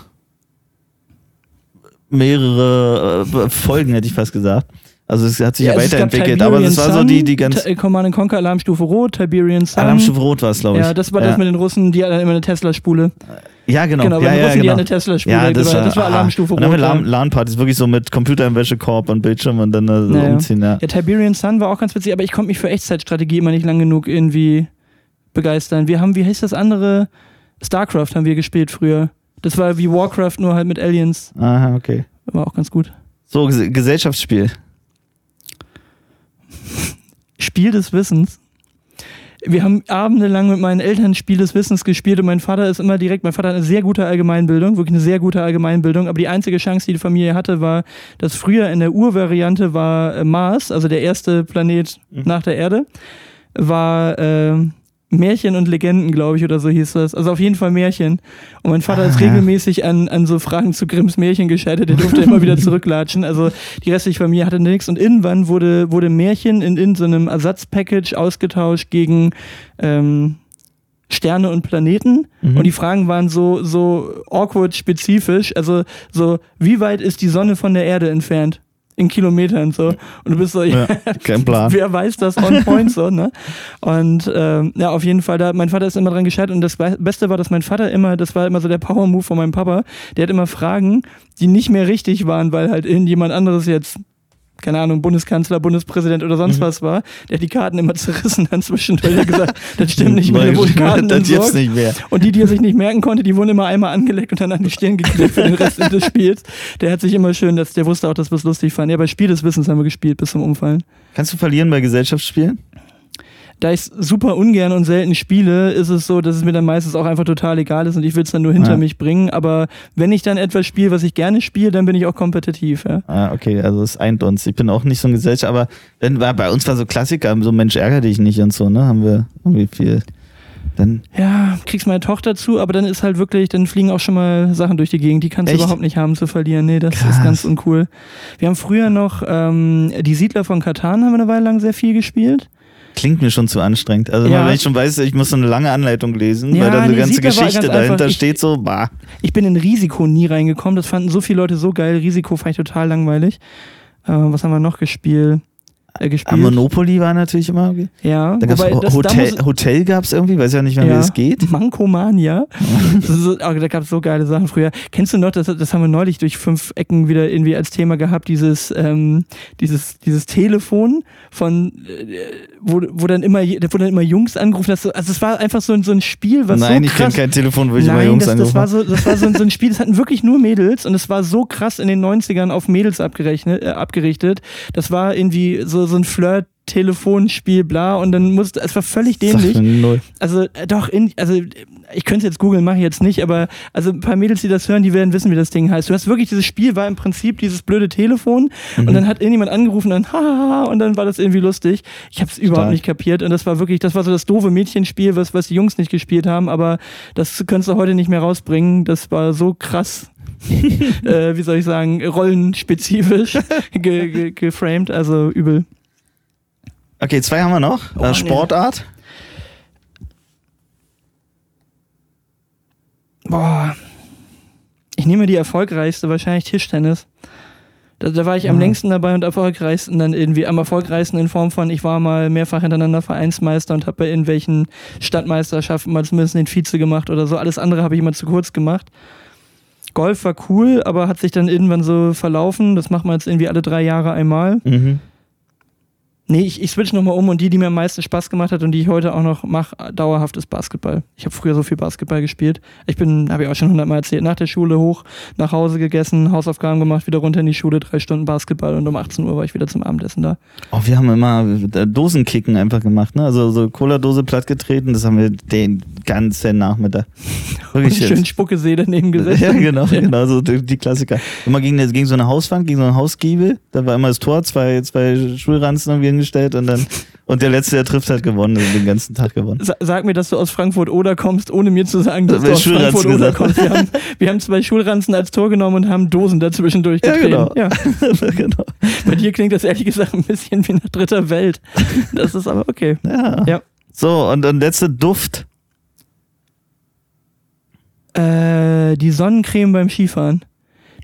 mehrere äh, Folgen, hätte ich fast gesagt. Also es hat sich ja, es gab weiterentwickelt, aber das war so die, die ganz, Ti- Command Conquer Alarmstufe Rot, Tiberian Sun. Alarmstufe Rot war es, glaube ich. Ja, das war ja. das mit den Russen, die hatten immer eine Tesla-Spule. Ja, genau. Genau, bei ja, ja, genau. eine Tesla-Spule. Ja, das war, das war. Alarmstufe Und dann ja. LAN, LAN-Partys, wirklich so mit Computer im Wäschekorb und Bildschirm und dann so Naja. umziehen, ja. Ja, Tiberian Sun war auch ganz witzig, aber ich konnte mich für Echtzeitstrategie immer nicht lang genug irgendwie begeistern. Wir haben, wie heißt das andere? StarCraft haben wir gespielt früher. Das war wie Warcraft, nur halt mit Aliens. Aha, okay. War auch ganz gut. So, Ges Gesellschaftsspiel. Spiel des Wissens. Wir haben abendelang mit meinen Eltern Spiel des Wissens gespielt und mein Vater ist immer direkt, mein Vater hat eine sehr gute Allgemeinbildung, wirklich eine sehr gute Allgemeinbildung, aber die einzige Chance, die die Familie hatte, war, dass früher in der Urvariante war äh, Mars, also der erste Planet Mhm. nach der Erde, war äh, Märchen und Legenden, glaube ich, oder so hieß das. Also auf jeden Fall Märchen. Und mein Vater Ah, ist regelmäßig an, an so Fragen zu Grimms Märchen gescheitert. Der durfte immer wieder zurücklatschen. Also die restliche Familie hatte nichts. Und irgendwann wurde, wurde Märchen in, in so einem Ersatzpackage ausgetauscht gegen ähm, Sterne und Planeten. Mhm. Und die Fragen waren so, so awkward spezifisch. Also so, wie weit ist die Sonne von der Erde entfernt? In Kilometern so. Und du bist so, Ja, kein Plan. Wer weiß das on point so, ne? Und ähm, ja, auf jeden Fall, da, mein Vater ist immer dran gescheitert und das Be- Beste war, dass mein Vater immer, das war immer so der Power-Move von meinem Papa, der hat immer Fragen, die nicht mehr richtig waren, weil halt irgendjemand anderes jetzt keine Ahnung, Bundeskanzler, Bundespräsident oder sonst Mhm. was war, der die Karten immer zerrissen dann zwischendurch. Hat gesagt, das stimmt nicht mehr, wurden geschrieben, Karten das jetzt entsorgt. nicht mehr. Und die, die er sich nicht merken konnte, die wurden immer einmal angelegt und dann an die Stirn geklebt für den Rest des Spiels. Der hat sich immer schön, dass, der wusste auch, dass wir es lustig fanden. Ja, bei Spiel des Wissens haben wir gespielt bis zum Umfallen. Kannst du verlieren bei Gesellschaftsspielen? Da ich super ungern und selten spiele, ist es so, dass es mir dann meistens auch einfach total egal ist und ich will es dann nur hinter Ja. mich bringen. Aber wenn ich dann etwas spiele, was ich gerne spiele, dann bin ich auch kompetitiv. Ja. Ah, okay, also es eint uns. Ich bin auch nicht so ein Gesellschaft, aber wenn, war, bei uns war so Klassiker, so Mensch ärger dich nicht und so, ne? Haben wir irgendwie viel. Dann, Ja, kriegst meine Tochter zu, aber dann ist halt wirklich, dann fliegen auch schon mal Sachen durch die Gegend. Die kannst Echt? du überhaupt nicht haben zu verlieren. Nee, das Krass. ist ganz uncool. Wir haben früher noch ähm, die Siedler von Katan haben wir eine Weile lang sehr viel gespielt. Klingt mir schon zu anstrengend. Also Ja. wenn ich schon weiß, ich muss so eine lange Anleitung lesen, Ja, weil dann eine nee, ganze Geschichte ganz dahinter einfach. Steht, so, bah. Ich bin in Risiko nie reingekommen. Das fanden so viele Leute so geil. Risiko fand ich total langweilig. Äh, was haben wir noch gespielt? Äh, gespielt? Monopoly war natürlich immer. Ja, Dann gab's wobei das- da Hotel, Hotel gab's irgendwie, weiß ja nicht mehr, wie Ja. das geht. Mankomania. Das so, aber da gab es so geile Sachen früher. Kennst du noch, das, das haben wir neulich durch fünf Ecken wieder irgendwie als Thema gehabt, dieses, ähm, dieses, dieses Telefon von, äh, wo, wo, dann immer, wo dann immer Jungs angerufen hast. So- Also es war einfach so ein, so ein Spiel, was Nein, so ich kenne kein Telefon, wo ich immer Nein, Jungs das, das angerufen war habe. so, das war so, so ein Spiel, das hatten wirklich nur Mädels und es war so krass in den 90ern auf Mädels abgerechnet, äh, abgerichtet. Das war irgendwie so, so ein Flirt. Telefonspiel, bla, und dann musste, es war völlig dämlich. Also äh, doch, in, also ich könnte es jetzt googeln, mache ich jetzt nicht, aber also ein paar Mädels, die das hören, die werden wissen, wie das Ding heißt. Du hast wirklich dieses Spiel war im Prinzip dieses blöde Telefon Mhm. und dann hat irgendjemand angerufen und dann haha und dann war das irgendwie lustig. Ich habe es überhaupt nicht kapiert und das war wirklich, das war so das doofe Mädchenspiel, was was die Jungs nicht gespielt haben, aber das könntest du heute nicht mehr rausbringen. Das war so krass. äh, wie soll ich sagen, rollenspezifisch ge, ge, geframed, also übel. Okay, zwei haben wir noch. Oh, äh, nee. Sportart. Boah. Ich nehme die erfolgreichste, wahrscheinlich Tischtennis. Da, da war ich am Ja. längsten dabei und erfolgreichsten dann irgendwie, am erfolgreichsten in Form von, ich war mal mehrfach hintereinander Vereinsmeister und habe bei irgendwelchen Stadtmeisterschaften mal zumindest den Vize gemacht oder so. Alles andere habe ich immer zu kurz gemacht. Golf war cool, aber hat sich dann irgendwann so verlaufen. Das macht man jetzt irgendwie alle drei Jahre einmal. Mhm. Nee, ich, ich switch nochmal um und die, die mir am meisten Spaß gemacht hat und die ich heute auch noch mache, dauerhaft ist Basketball. Ich habe früher so viel Basketball gespielt. Ich bin, habe ich auch schon hundertmal erzählt, nach der Schule hoch, nach Hause gegessen, Hausaufgaben gemacht, wieder runter in die Schule, drei Stunden Basketball und um 18 Uhr war ich wieder zum Abendessen da. Oh, wir haben immer äh, Dosenkicken einfach gemacht, ne? Also so Cola-Dose plattgetreten, das haben wir den ganzen Nachmittag. Und Wirklich. schön Spuckesee daneben gesessen. Ja, genau, genau, so die, die Klassiker. Immer gegen, gegen so eine Hauswand, gegen so einen Hausgiebel, da war immer das Tor, zwei, zwei Schulranzen irgendwie hingestellt und dann, und der Letzte, der trifft, hat gewonnen, also den ganzen Tag gewonnen. Sa sag mir, dass du aus Frankfurt-Oder kommst, ohne mir zu sagen, dass Das du aus Frankfurt-Oder gesagt. kommst. Wir haben, wir haben zwei Schulranzen als Tor genommen und haben Dosen dazwischen durchgetreten. genau. Ja. genau. Bei dir klingt das ehrlich gesagt ein bisschen wie nach dritter Welt. Das ist aber okay. Ja. Ja. So, und dann letzte Duft. Äh, die Sonnencreme beim Skifahren.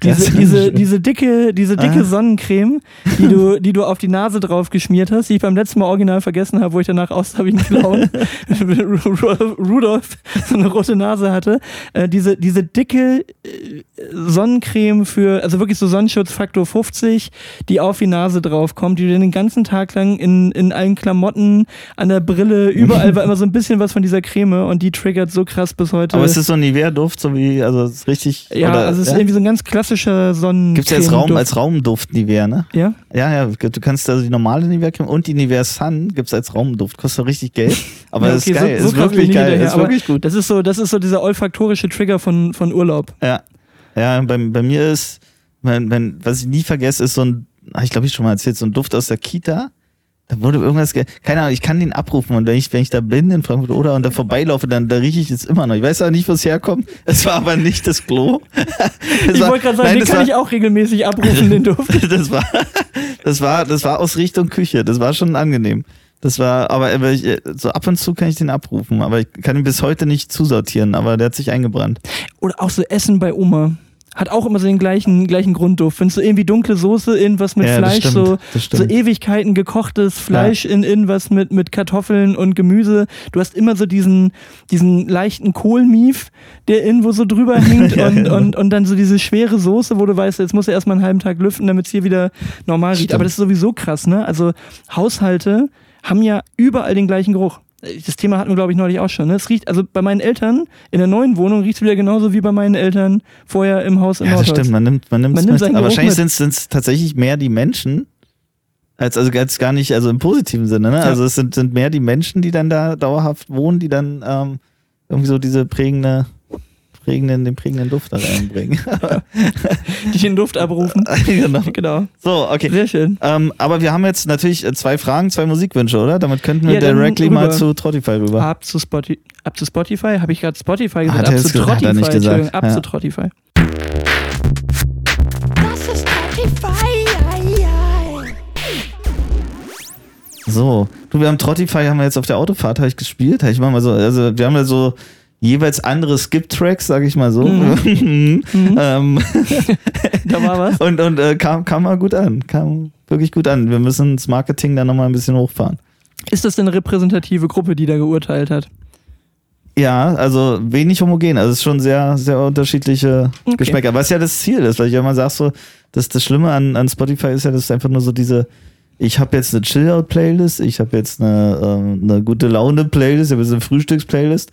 Diese, ist diese, diese dicke, diese dicke Ah. Sonnencreme, die du, die du auf die Nase drauf geschmiert hast, die ich beim letzten Mal original vergessen habe, wo ich danach aus habe ich einen Clown, Rudolf so eine rote Nase hatte. Äh, diese, diese dicke äh, Sonnencreme für, also wirklich so Sonnenschutzfaktor 50, die auf die Nase drauf kommt, die du den ganzen Tag lang in, in allen Klamotten, an der Brille, überall war immer so ein bisschen was von dieser Creme und die triggert so krass bis heute. Aber ist es so ein Nivea-Duft, so wie, also es ist richtig. Ja, oder, also es ist ja? irgendwie so ein ganz klassischer Sonnen. Gibt's ja als Raum, als Raumduft Nivea, ne? Ja? Ja, ja, du kannst also die normale Nivea-Creme und die Nivea Sun gibt's als Raumduft. Kostet richtig Geld, aber Ja, ist okay, so- geil, so ist krass bin wirklich ich geil, hinterher, ist wirklich gut. Das ist so, das ist so dieser olfaktorische Trigger von, von Urlaub. Ja, ja bei, bei mir ist, mein, mein, was ich nie vergesse, ist so ein, ich glaube ich schon mal erzählt, so ein Duft aus der Kita. Da wurde irgendwas, ge keine Ahnung, ich kann den abrufen und wenn ich, wenn ich da bin in Frankfurt oder und da vorbeilaufe, dann da rieche ich es immer noch. Ich weiß auch nicht, wo es herkommt. Es war aber nicht das Klo. Es Ich wollte gerade sagen, nein, den das kann war- ich auch regelmäßig abrufen, den Duft. das war, das war, das war aus Richtung Küche. Das war schon angenehm. Das war, aber aber ich, so ab und zu kann ich den abrufen, aber ich kann ihn bis heute nicht zusortieren, aber der hat sich eingebrannt. Oder auch so Essen bei Oma. Hat auch immer so den gleichen, gleichen Grundduft. Findest du irgendwie dunkle Soße, irgendwas mit Ja, Fleisch, stimmt, so, so. Ewigkeiten gekochtes Fleisch in irgendwas mit, mit Kartoffeln und Gemüse. Du hast immer so diesen, diesen leichten Kohlmief, der irgendwo so drüber hängt Ja, und, und, und dann so diese schwere Soße, wo du weißt, jetzt musst du erstmal einen halben Tag lüften, damit es hier wieder normal riecht. Aber das ist sowieso krass, ne? Also Haushalte haben ja überall den gleichen Geruch. Das Thema hatten wir, glaube ich, neulich auch schon. Ne? Es riecht, also bei meinen Eltern in der neuen Wohnung riecht es wieder genauso wie bei meinen Eltern vorher im Haus in Ja, das stimmt, man nimmt, man nimmt, Man es nimmt Aber wahrscheinlich sind es tatsächlich mehr die Menschen, als, also als gar nicht, also im positiven Sinne, ne? Ja. Also es sind, sind mehr die Menschen, die dann da dauerhaft wohnen, die dann ähm, irgendwie so diese prägende, prägenden, den prägenden Duft da reinbringen. die den Duft abrufen. genau. Genau. So, okay. Sehr schön. Ähm, aber wir haben jetzt natürlich äh, zwei Fragen, zwei Musikwünsche, oder? Damit könnten wir Ja, directly mal zu Trottify rüber. Ab zu, Spoti ab zu Spotify. Habe ich gerade Spotify gesagt? Hat ab zu gesagt, hat er Trottify. nicht gesagt. Ab Ja. zu Trottify. Das ist Spotify. Ei, ei. So, du, wir haben Trottify, haben wir jetzt auf der Autofahrt, habe ich gespielt. Hab ich mal so, also wir haben ja so jeweils andere Skip-Tracks, sag ich mal so. Mhm. ähm, Da war was. und und äh, kam, kam mal gut an. Kam wirklich gut an. Wir müssen das Marketing dann nochmal ein bisschen hochfahren. Ist das denn eine repräsentative Gruppe, die da geurteilt hat? Ja, also wenig homogen. Also es ist schon sehr, sehr unterschiedliche Okay. Geschmäcker. Was ja das Ziel ist, weil ich immer sag so, das, das Schlimme an, an Spotify ist ja, das ist einfach nur so diese, ich habe jetzt eine Chill-Out-Playlist, ich habe jetzt eine, ähm, eine gute Laune-Playlist, ich habe jetzt eine Frühstücks-Playlist.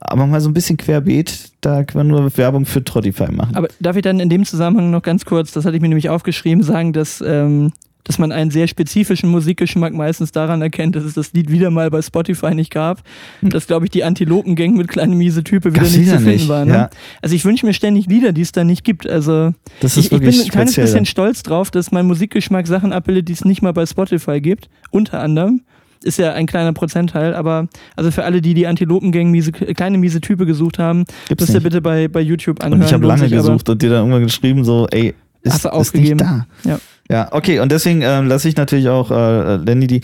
Aber mal so ein bisschen querbeet, da können wir nur Werbung für Trottify machen. Aber darf ich dann in dem Zusammenhang noch ganz kurz, das hatte ich mir nämlich aufgeschrieben, sagen, dass, ähm, dass man einen sehr spezifischen Musikgeschmack meistens daran erkennt, dass es das Lied wieder mal bei Spotify nicht gab. Dass, glaube ich, die Antilopengang mit kleine miese Type wieder Gab's nicht zu finden nicht, war. Ne? ja. Also ich wünsche mir ständig Lieder, die es da nicht gibt. Also ich, ich bin ein kleines bisschen stolz drauf, dass mein Musikgeschmack Sachen abbildet, die es nicht mal bei Spotify gibt. Unter anderem. Ist ja ein kleiner Prozentteil, aber also für alle, die die Antilopengang miese, kleine miese Type gesucht haben, Gibt's müsst ihr bitte bei, bei YouTube anhören. Und ich habe lange gesucht und dir dann irgendwann geschrieben, so, ey, ist, Hast du ist aufgegeben? nicht da. Ja. Ja, okay, und deswegen ähm, lasse ich natürlich auch äh, Lenny die.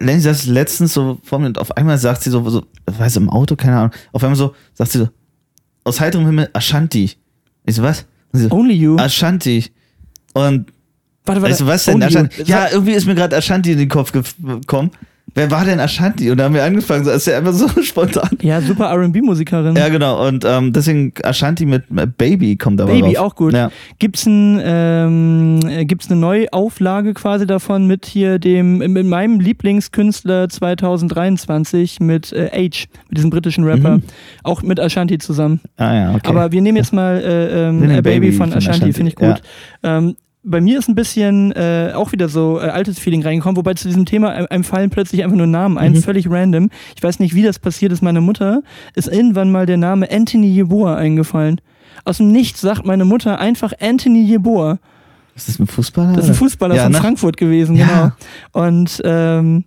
Lenny das letztens so vor mir und auf einmal sagt sie so, so, weiß im Auto, keine Ahnung, auf einmal so, sagt sie so, aus heiterem Himmel, Ashanti. Ich so, was? So, Only You. Ashanti. Und Warte, warte. weißt du was denn? Ashanti? Ja, irgendwie ist mir gerade Ashanti in den Kopf gekommen. Wer war denn Ashanti? Und da haben wir angefangen, so ist ja einfach so spontan. Ja, super RB-Musikerin. Ja, genau. Und ähm, deswegen Ashanti mit Baby kommt aber Baby, rauf. auch gut. Ja. Gibt's ein, ähm, äh, gibt's eine Neuauflage quasi davon mit hier dem, mit meinem Lieblingskünstler 2023 mit äh, H, mit diesem britischen Rapper. Mhm. Auch mit Ashanti zusammen. Ah ja, okay. Aber wir nehmen jetzt mal äh, ähm, äh, Baby, Baby von von Ashanti, Ashanti, finde ich gut. Ähm, bei mir ist ein bisschen äh, auch wieder so äh, altes Feeling reingekommen, wobei zu diesem Thema äh, einem fallen plötzlich einfach nur Namen ein, Mhm. völlig random. Ich weiß nicht, wie das passiert ist. Meine Mutter ist irgendwann mal der Name Anthony Yeboah eingefallen. Aus dem Nichts sagt meine Mutter einfach Anthony Yeboah. ist das ein Fußballer? Das ist ein? Fußballer Ja, von ne? Frankfurt gewesen, Ja. genau. Und ähm,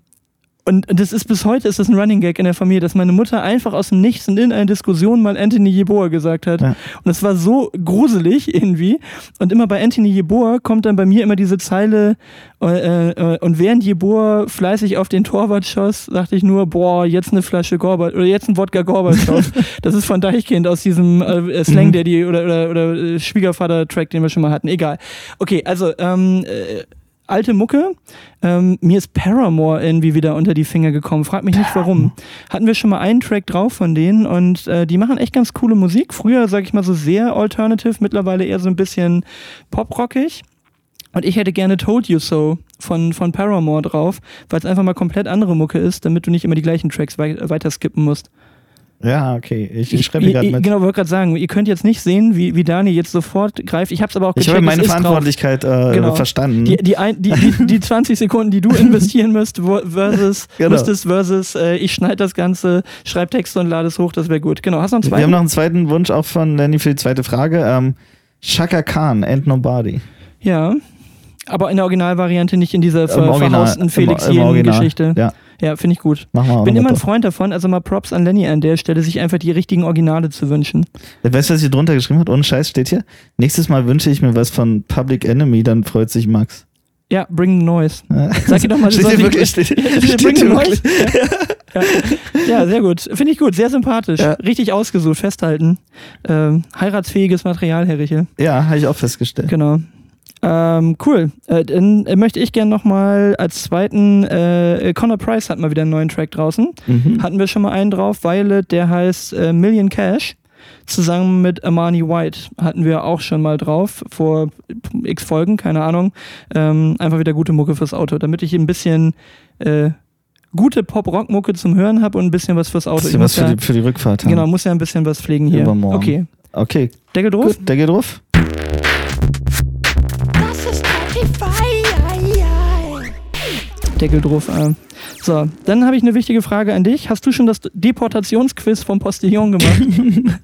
und das ist bis heute ist das ein Running Gag in der Familie, dass meine Mutter einfach aus dem Nichts und in einer Diskussion mal Anthony Yeboah gesagt hat. Ja. Und das war so gruselig irgendwie. Und immer bei Anthony Yeboah kommt dann bei mir immer diese Zeile äh, äh, und während Yeboah fleißig auf den Torwart schoss, dachte ich nur, boah, jetzt eine Flasche Gorbat oder jetzt ein Wodka Gorbatschow. das ist von Deichkind aus diesem äh, Slang Mhm. Daddy oder, oder, oder äh, Schwiegervater-Track, den wir schon mal hatten. Egal. Okay, also ähm, äh, alte Mucke. Ähm, mir ist Paramore irgendwie wieder unter die Finger gekommen. Frag mich nicht warum. Hatten wir schon mal einen Track drauf von denen und äh, die machen echt ganz coole Musik. Früher, sag ich mal, so sehr alternative, mittlerweile eher so ein bisschen poprockig. Und ich hätte gerne Told You So von, von Paramore drauf, weil es einfach mal komplett andere Mucke ist, damit du nicht immer die gleichen Tracks wei weiter skippen musst. Ja, okay. Ich, ich schreibe ich, gerade ich, mit. genau, wollte gerade sagen, ihr könnt jetzt nicht sehen, wie, wie Dani jetzt sofort greift. Ich habe es aber auch ich gecheckt. habe es meine. Verantwortlichkeit äh, Genau. verstanden. Die, die, ein, die, die, die 20 Sekunden, die du investieren müsst, versus, Genau. müsstest versus äh, ich schneide das Ganze, schreib Texte und lade es hoch, das wäre gut. Genau, hast du noch einen Wir haben zweiten? noch einen zweiten Wunsch auch von Lenny für die zweite Frage. Ähm, Shaka Khan, Ain't Nobody. Ja. Aber in der Originalvariante, nicht in dieser ver Im Original- verhausten Felix im- im Original, Geschichte. Ja, Ja, finde ich gut. wir auch Bin immer ein Freund davon, also mal Props an Lenny an der Stelle, sich einfach die richtigen Originale zu wünschen. drauf. Weißt du, was hier drunter geschrieben hat? Ohne Scheiß steht hier. Nächstes Mal wünsche ich mir was von Public Enemy, dann freut sich Max. Ja, Bring the Noise. Ja. Sag ihr doch mal, steht hier wirklich, steht, Ja, steht Bring the Noise. wirklich. Ja, ja sehr gut. Finde ich gut, sehr sympathisch. Ja. Richtig ausgesucht, festhalten. Ähm, heiratsfähiges Material, Herr Richel. Ja, habe ich auch festgestellt. Genau. Ähm, cool. Äh, dann äh, möchte ich gerne nochmal als zweiten, äh, Connor Price hat mal wieder einen neuen Track draußen. Mhm. Hatten wir schon mal einen drauf, Violet, der heißt äh, Million Cash. Zusammen mit Amani White hatten wir auch schon mal drauf, vor x Folgen, keine Ahnung. Ähm, einfach wieder gute Mucke fürs Auto, damit ich ein bisschen äh, gute Pop-Rock-Mucke zum Hören habe und ein bisschen was fürs Auto. Muss was für ja, die, für die Rückfahrt haben? genau, muss ja ein bisschen was pflegen hier. Übermorgen. Okay. Okay, Deckel drauf? gut, geht drauf. Deckel drauf. Äh. So, dann habe ich eine wichtige Frage an dich. Hast du schon das Deportationsquiz vom Postillon gemacht?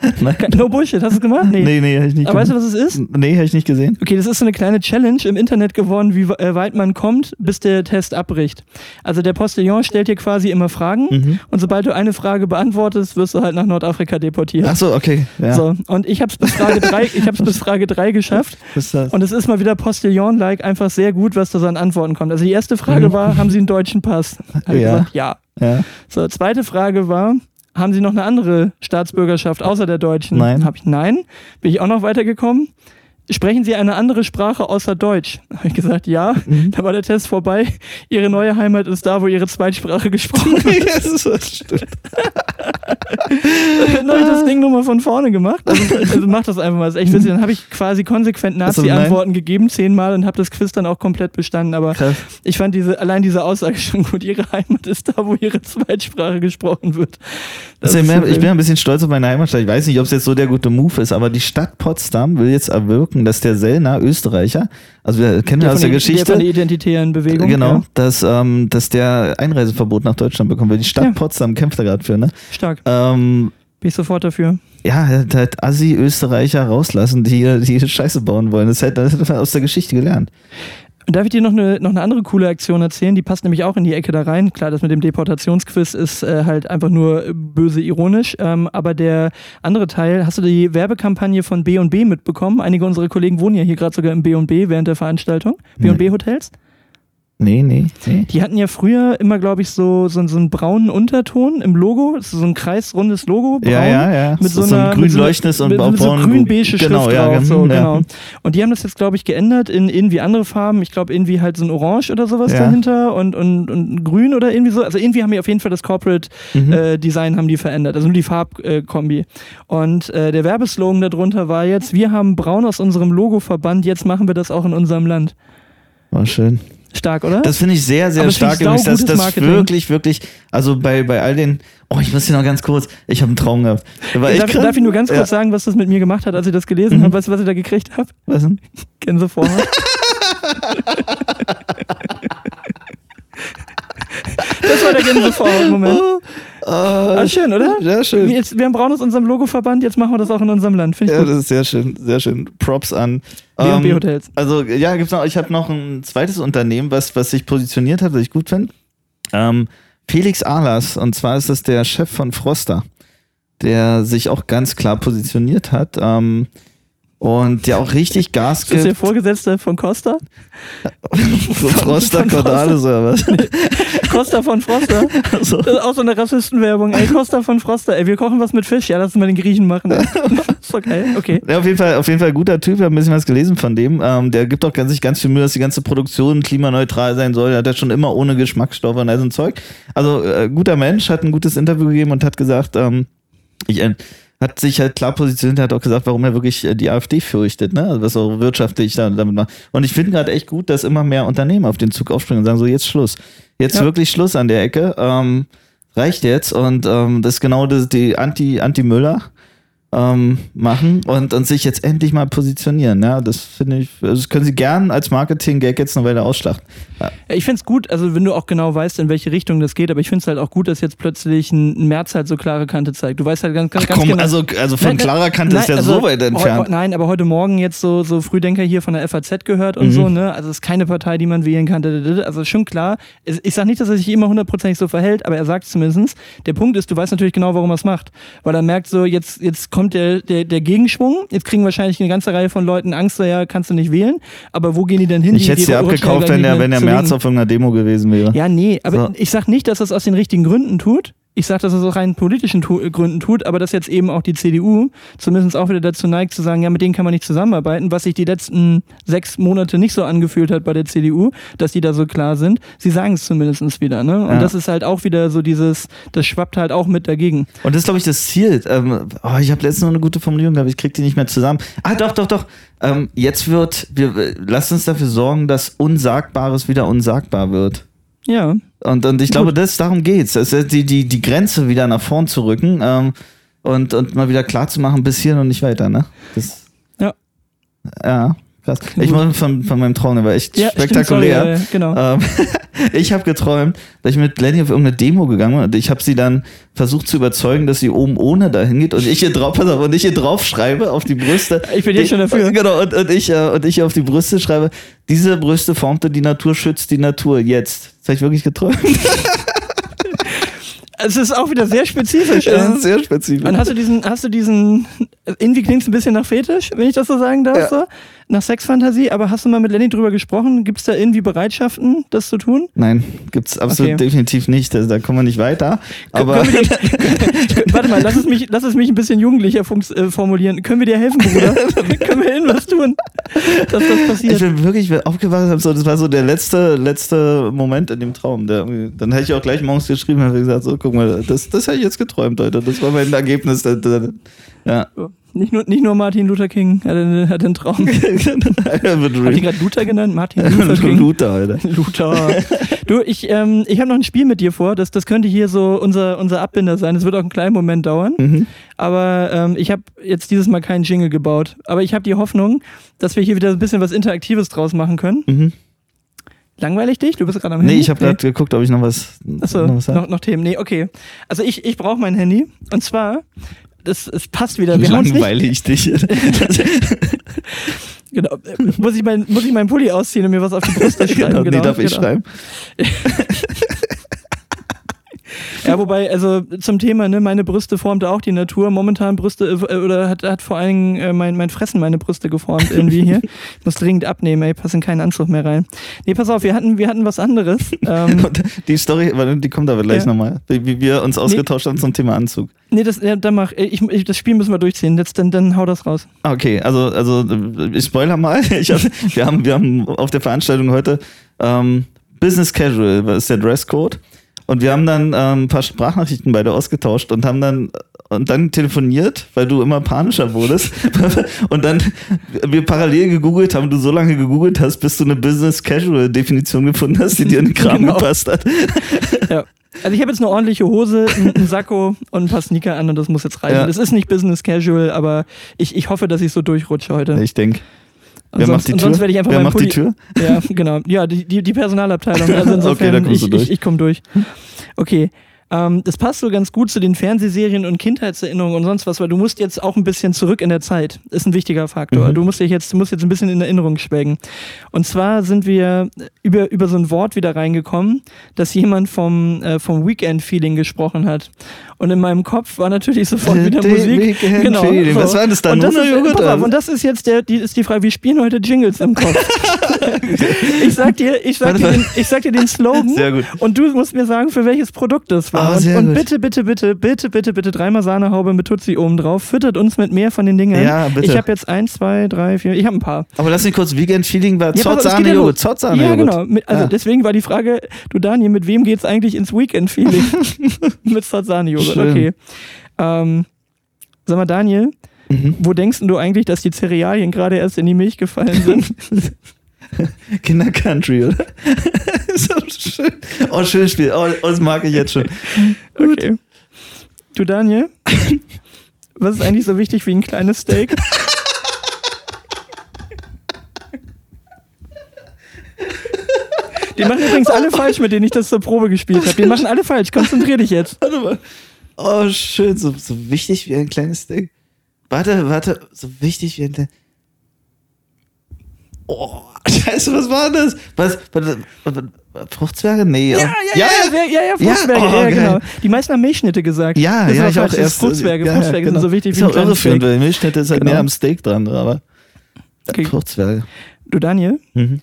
Nein. no Bullshit, hast du es gemacht? Nee. Nee, nee, habe ich nicht Aber weißt du, gesehen. was es ist? Nee, habe ich nicht gesehen. Okay, das ist so eine kleine Challenge im Internet geworden, wie äh, weit man kommt, bis der Test abbricht. Also der Postillon stellt dir quasi immer Fragen Mhm. und sobald du eine Frage beantwortest, wirst du halt nach Nordafrika deportiert. Ach so, okay. Ja. So, und ich habe es bis Frage 3, ich hab's bis Frage 3 geschafft Was ist das? und es ist mal wieder Postillon-like einfach sehr gut, was da so an Antworten kommt. Also die erste Frage Mhm. war, haben Sie einen deutschen Pass? Hab Ja. gesagt, ja. ja. So, zweite Frage war, haben Sie noch eine andere Staatsbürgerschaft außer der deutschen? Nein. Habe ich nein. Bin ich auch noch weitergekommen. Sprechen Sie eine andere Sprache außer Deutsch? Habe ich gesagt, ja. Mhm. Da war der Test vorbei. Ihre neue Heimat ist da, wo Ihre Zweitsprache gesprochen wird. das stimmt. Dann habe ich das Ding nochmal von vorne gemacht. Also, also mach das einfach mal. Das ist echt witzig. Dann habe ich quasi konsequent Also Nazi-Antworten gegeben, zehnmal und habe das Quiz dann auch komplett bestanden. Aber Krass. ich fand diese, allein diese Aussage schon gut. Ihre Heimat ist da, wo ihre Zweitsprache gesprochen wird. Also ich, bin, ich bin ein bisschen stolz auf meine Heimatstadt. Ich weiß nicht, ob es jetzt so der gute Move ist, aber die Stadt Potsdam will jetzt erwirken, dass der Sellner Österreicher, also wir kennen ja aus der der- Der Geschichte, von der identitären Bewegung. genau, Ja. dass, ähm, dass der Einreiseverbot nach Deutschland bekommen will. Die Stadt Ja. Potsdam kämpft da gerade für, ne? Stark. Ähm, Bin ich sofort dafür. ja, halt, halt Assi-Österreicher rauslassen, die hier die Scheiße bauen wollen. Das hat, das hat man aus der Geschichte gelernt. Und darf ich dir noch eine, noch eine andere coole Aktion erzählen? Die passt nämlich auch in die Ecke da rein. Klar, das mit dem Deportationsquiz ist äh, halt einfach nur böse ironisch. Ähm, aber der andere Teil, hast du die Werbekampagne von B&B mitbekommen? Einige unserer Kollegen wohnen ja hier gerade sogar im B&B während der Veranstaltung. B&B Hotels. Nee, nee, nee. Die hatten ja früher immer, glaube ich, so, so, so einen braunen Unterton im Logo. Das ist so ein kreisrundes Logo. Braun, Ja, ja, ja. Mit so, so einer, ein grün mit so leuchtendes und mit, so grün-beige Schrift genau, ja, drauf. So, ja. genau. Und die haben das jetzt, glaube ich, geändert in irgendwie andere Farben. Ich glaube, irgendwie halt so ein Orange oder sowas Ja. dahinter und, und, und grün oder irgendwie so. Also irgendwie haben die auf jeden Fall das Corporate Mhm. äh, Design haben die verändert. Also nur die Farbkombi. und äh, der Werbeslogan darunter war jetzt, wir haben braun aus unserem Logo verbannt, jetzt machen wir das auch in unserem Land. War schön. Stark, oder? Das finde ich sehr, sehr Aber stark. ich übrigens, dass das Marketing. wirklich, wirklich, also bei, bei all den, oh, ich muss hier noch ganz kurz, ich habe einen Traum gehabt. War echt darf, krass. darf ich nur ganz kurz ja. sagen, was das mit mir gemacht hat, als ich das gelesen Mhm. habe? Weißt du, was ich da gekriegt habe? Was denn? Gänsevorhaut. das war der Gänsevorhaut-Moment. Oh, Ah, ah, schön, oder? Ja, schön. Jetzt, wir haben braun aus unserem Logo verbannt, jetzt machen wir das auch in unserem Land. Finde ich Ja, gut. das ist sehr schön, sehr schön. Props an. B&B Ähm, Hotels. Also ja, gibt's noch, ich habe noch ein zweites Unternehmen, was, was sich positioniert hat, was ich gut finde. Ähm, Felix Ahlers, und zwar ist das der Chef von Froster, der sich auch ganz klar positioniert hat ähm, und der auch richtig Gas Ist das der gibt. Vorgesetzte von Costa? Froster von Cordalis oder was? Costa von Froster? Also, Das ist auch so eine Rassistenwerbung. Ey, Costa von Froster. Ey, wir kochen was mit Fisch. Ja, lass uns mal den Griechen machen. Ist okay, okay. Ja, auf jeden Fall, auf jeden Fall guter Typ. Ich habe ein bisschen was gelesen von dem. Ähm, der gibt auch ganz, sich ganz viel Mühe, dass die ganze Produktion klimaneutral sein soll. Er hat ja schon immer ohne Geschmacksstoffe und all so ein Zeug. Also äh, guter Mensch, hat ein gutes Interview gegeben und hat gesagt, ähm, ich, äh, hat sich halt klar positioniert, hat auch gesagt, warum er wirklich äh, die AfD fürchtet, ne? Also was auch wirtschaftlich da, damit macht. Und ich finde gerade echt gut, dass immer mehr Unternehmen auf den Zug aufspringen und sagen, so jetzt Schluss. Jetzt Ja. wirklich Schluss an der Ecke. Ähm, reicht jetzt. Und ähm, das ist genau das, die Anti, Anti-Müller ähm, machen und, und sich jetzt endlich mal positionieren. Ja, das finde ich, also das können sie gern als Marketing-Gag jetzt eine Weile ausschlachten. Ja. Ich finde es gut, also wenn du auch genau weißt, in welche Richtung das geht, aber ich finde es halt auch gut, dass jetzt plötzlich ein März halt so klare Kante zeigt. Du weißt halt ganz, ganz, Ach ganz komm, genau. also, also von Nein, nein, klarer Kante ist ja nein, also so weit entfernt. heu- Nein, aber heute Morgen jetzt so, so Frühdenker hier von der FAZ gehört und Mhm. so, ne? Also es ist keine Partei, die man wählen kann. Also schon klar. Ich sage nicht, dass er sich immer hundertprozentig so verhält, aber er sagt zumindest, der Punkt ist, du weißt natürlich genau, warum er es macht. Weil er merkt so, jetzt, jetzt kommt kommt der, der, der Gegenschwung. Jetzt kriegen wahrscheinlich eine ganze Reihe von Leuten Angst, ja, kannst du nicht wählen. Aber wo gehen die denn hin? Ich hätte ja abgekauft, wenn der, wenn der März auf irgendeiner Demo gewesen wäre. Ja, nee, aber So. ich sag nicht, dass das aus den richtigen Gründen tut. Ich sag, dass es aus rein politischen tu Gründen tut, aber dass jetzt eben auch die CDU zumindest auch wieder dazu neigt zu sagen, ja, mit denen kann man nicht zusammenarbeiten, was sich die letzten sechs Monate nicht so angefühlt hat bei der CDU, dass die da so klar sind. Sie sagen es zumindest wieder, ne? Und Ja. das ist halt auch wieder so dieses, das schwappt halt auch mit dagegen. Und das ist, glaube ich, das Ziel. Ähm, oh, ich habe letztens noch eine gute Formulierung, aber ich krieg die nicht mehr zusammen. Ah, doch, doch, doch. Ähm, jetzt wird, wir, lasst uns dafür sorgen, dass Unsagbares wieder unsagbar wird. Ja. Und, und ich glaube, das, darum geht's. Das ist die, die, die Grenze wieder nach vorn zu rücken ähm, und, und mal wieder klar zu machen, bis hier und nicht weiter, ne? Das, Ja. Ja, krass. Ich muss von, von meinem Traum, der war echt Ja, stimmt, spektakulär. sorry, äh, genau. Ähm, ich habe geträumt, dass ich mit Lenny auf irgendeine Demo gegangen bin und ich habe sie dann versucht zu überzeugen, dass sie oben ohne dahin geht und ich hier drauf, pass auf, und ich hier drauf schreibe auf die Brüste. Ich bin jetzt schon dafür. Genau, und, und, ich, äh, und ich hier auf die Brüste schreibe, diese Brüste formte die Natur, schützt die Natur, jetzt. Das habe ich wirklich geträumt. Es ist auch wieder sehr spezifisch. Ja. ist sehr spezifisch. Und hast du diesen, hast du diesen, irgendwie klingt es ein bisschen nach Fetisch, wenn ich das so sagen darf, Ja. so, nach Sexfantasie, aber hast du mal mit Lenny drüber gesprochen? Gibt es da irgendwie Bereitschaften, das zu tun? Nein, gibt's absolut Okay. definitiv nicht. Also, da kommen wir nicht weiter. Aber Können wir warte mal, lass es mich, lass es mich ein bisschen jugendlicher äh, formulieren. Können wir dir helfen, Bruder? Können wir irgendwas tun, dass das ich passiert? bin wirklich aufgewacht, hab so, das war so der letzte, letzte Moment in dem Traum. Der, dann hätte ich auch gleich morgens geschrieben und gesagt, so, guck mal, das, das habe ich jetzt geträumt heute. Das war mein Ergebnis. Ja. Nicht nur, nicht nur Martin Luther King hat einen, hat einen Traum. Hab ich gerade Luther genannt? Martin Luther King. Luther, Alter. Luther. Du, ich, ähm, ich habe noch ein Spiel mit dir vor. Das, das könnte hier so unser, unser Abbinder sein. Das wird auch einen kleinen Moment dauern. Mhm. Aber ähm, ich habe jetzt dieses Mal keinen Jingle gebaut. Aber ich habe die Hoffnung, dass wir hier wieder ein bisschen was Interaktives draus machen können. Mhm. Langweilig dich? Du bist gerade am Nee, Handy? ich habe gerade geguckt, ob ich noch was, Achso, noch was noch, noch Themen. Nee, okay. Also ich, ich brauche mein Handy. Und zwar, das, es passt wieder. Wir Langweile ich dich. genau, muss, ich mein, muss ich meinen Pulli ausziehen und mir was auf die Brüste schreiben? genau, genau, nee, darf ich genau. schreiben? Ja, wobei, also zum Thema, ne, meine Brüste formte auch die Natur. Momentan Brüste, äh, oder hat, hat vor allen Dingen äh, mein, mein Fressen meine Brüste geformt irgendwie hier. Ich muss dringend abnehmen, ey, pass in keinen Anzug mehr rein. Nee, pass auf, wir hatten, wir hatten was anderes. Ähm, die Story, die kommt aber gleich Ja. nochmal, wie, wir uns ausgetauscht haben zum Thema Anzug. nee, das, ja, dann mach, ich, ich, das Spiel müssen wir durchziehen. Jetzt, dann, dann hau das raus. Ah, Okay, also, also ich spoiler mal. Ich hab, wir, haben, wir haben auf der Veranstaltung heute ähm, Business Casual, was ist der Dresscode. Und wir haben dann ähm, ein paar Sprachnachrichten beide ausgetauscht und haben dann und dann telefoniert, weil du immer panischer wurdest. und dann wir parallel gegoogelt haben, du so lange gegoogelt hast, bis du eine Business Casual Definition gefunden hast, die dir in den Kram Genau. gepasst hat. Ja. Also ich habe jetzt eine ordentliche Hose, einen Sakko und ein paar Sneaker an und das muss jetzt reichen. Ja. Das ist nicht Business Casual, aber ich, ich hoffe, dass ich so durchrutsche heute. Ich denke. Und Wer sonst, macht die Tür? sonst werde ich einfach Wer macht die Pulli- Tür? Ja, genau. Ja, die, die, die Personalabteilung. Also Okay, insofern, da kommst ich, du durch. ich, ich komme durch. Okay. Ähm, das passt so ganz gut zu den Fernsehserien und Kindheitserinnerungen und sonst was, weil du musst jetzt auch ein bisschen zurück in der Zeit. Ist ein wichtiger Faktor. Mhm. Du musst dich jetzt, du musst jetzt ein bisschen in Erinnerung schwelgen. Und zwar sind wir über, über so ein Wort wieder reingekommen, dass jemand vom, äh, vom Weekend-Feeling gesprochen hat. Und in meinem Kopf war natürlich sofort wieder Musik. Genau, Feeling. Was war das dann? Und das, ist, pass auf, und das ist jetzt der, die, ist die Frage, wir spielen heute Jingles im Kopf. ich sag dir, ich sag dir, den, ich sag dir den Slogan Sehr gut. und du musst mir sagen, für welches Produkt das war. Ah, und sehr und bitte, bitte, bitte, bitte, bitte, bitte dreimal Sahnehaube mit Tutsi oben drauf. Füttert uns mit mehr von den Dingen. Ja, bitte. Ich habe jetzt eins, zwei, drei, vier, ich habe ein paar. Aber lass mich kurz, Weekend Feeling war Ja, es geht ja los. Zott-Sahne-Joghurt. Ja, genau. Mit, also Ja. deswegen war die Frage, du Daniel, mit wem geht's eigentlich ins Weekend-Feeling? mit Sahne-Joghurt, Schön. okay. Ähm, sag mal, Daniel, Mhm. wo denkst denn du eigentlich, dass die Cerealien gerade erst in die Milch gefallen sind? Kinder-Country, oder? Schön. Oh, schönes Spiel. Oh, oh, das mag ich jetzt schon. Okay. Du Daniel, was ist eigentlich so wichtig wie ein kleines Steak? Die machen übrigens alle falsch, mit denen ich das zur Probe gespielt habe. Die machen alle falsch. Konzentrier dich jetzt. Warte mal. Oh, schön. So, so wichtig wie ein kleines Steak. Warte, warte. So wichtig wie ein kleines... Oh, scheiße, was war das? Was, warte, warte, Fruchtzwerge? Nee. Ja, ja, ja, ja, ja, ja, Fruchtzwerge, Ja, oh, genau. Die meisten haben Milchschnitte gesagt. Ja, ja, ich auch erst. Fruchtzwerge, Fruchtzwerge genau. sind so wichtig wie ein auch irre für. Milchschnitte ist halt Genau. näher am Steak dran, aber Okay. Fruchtzwerge. Du Daniel, Mhm.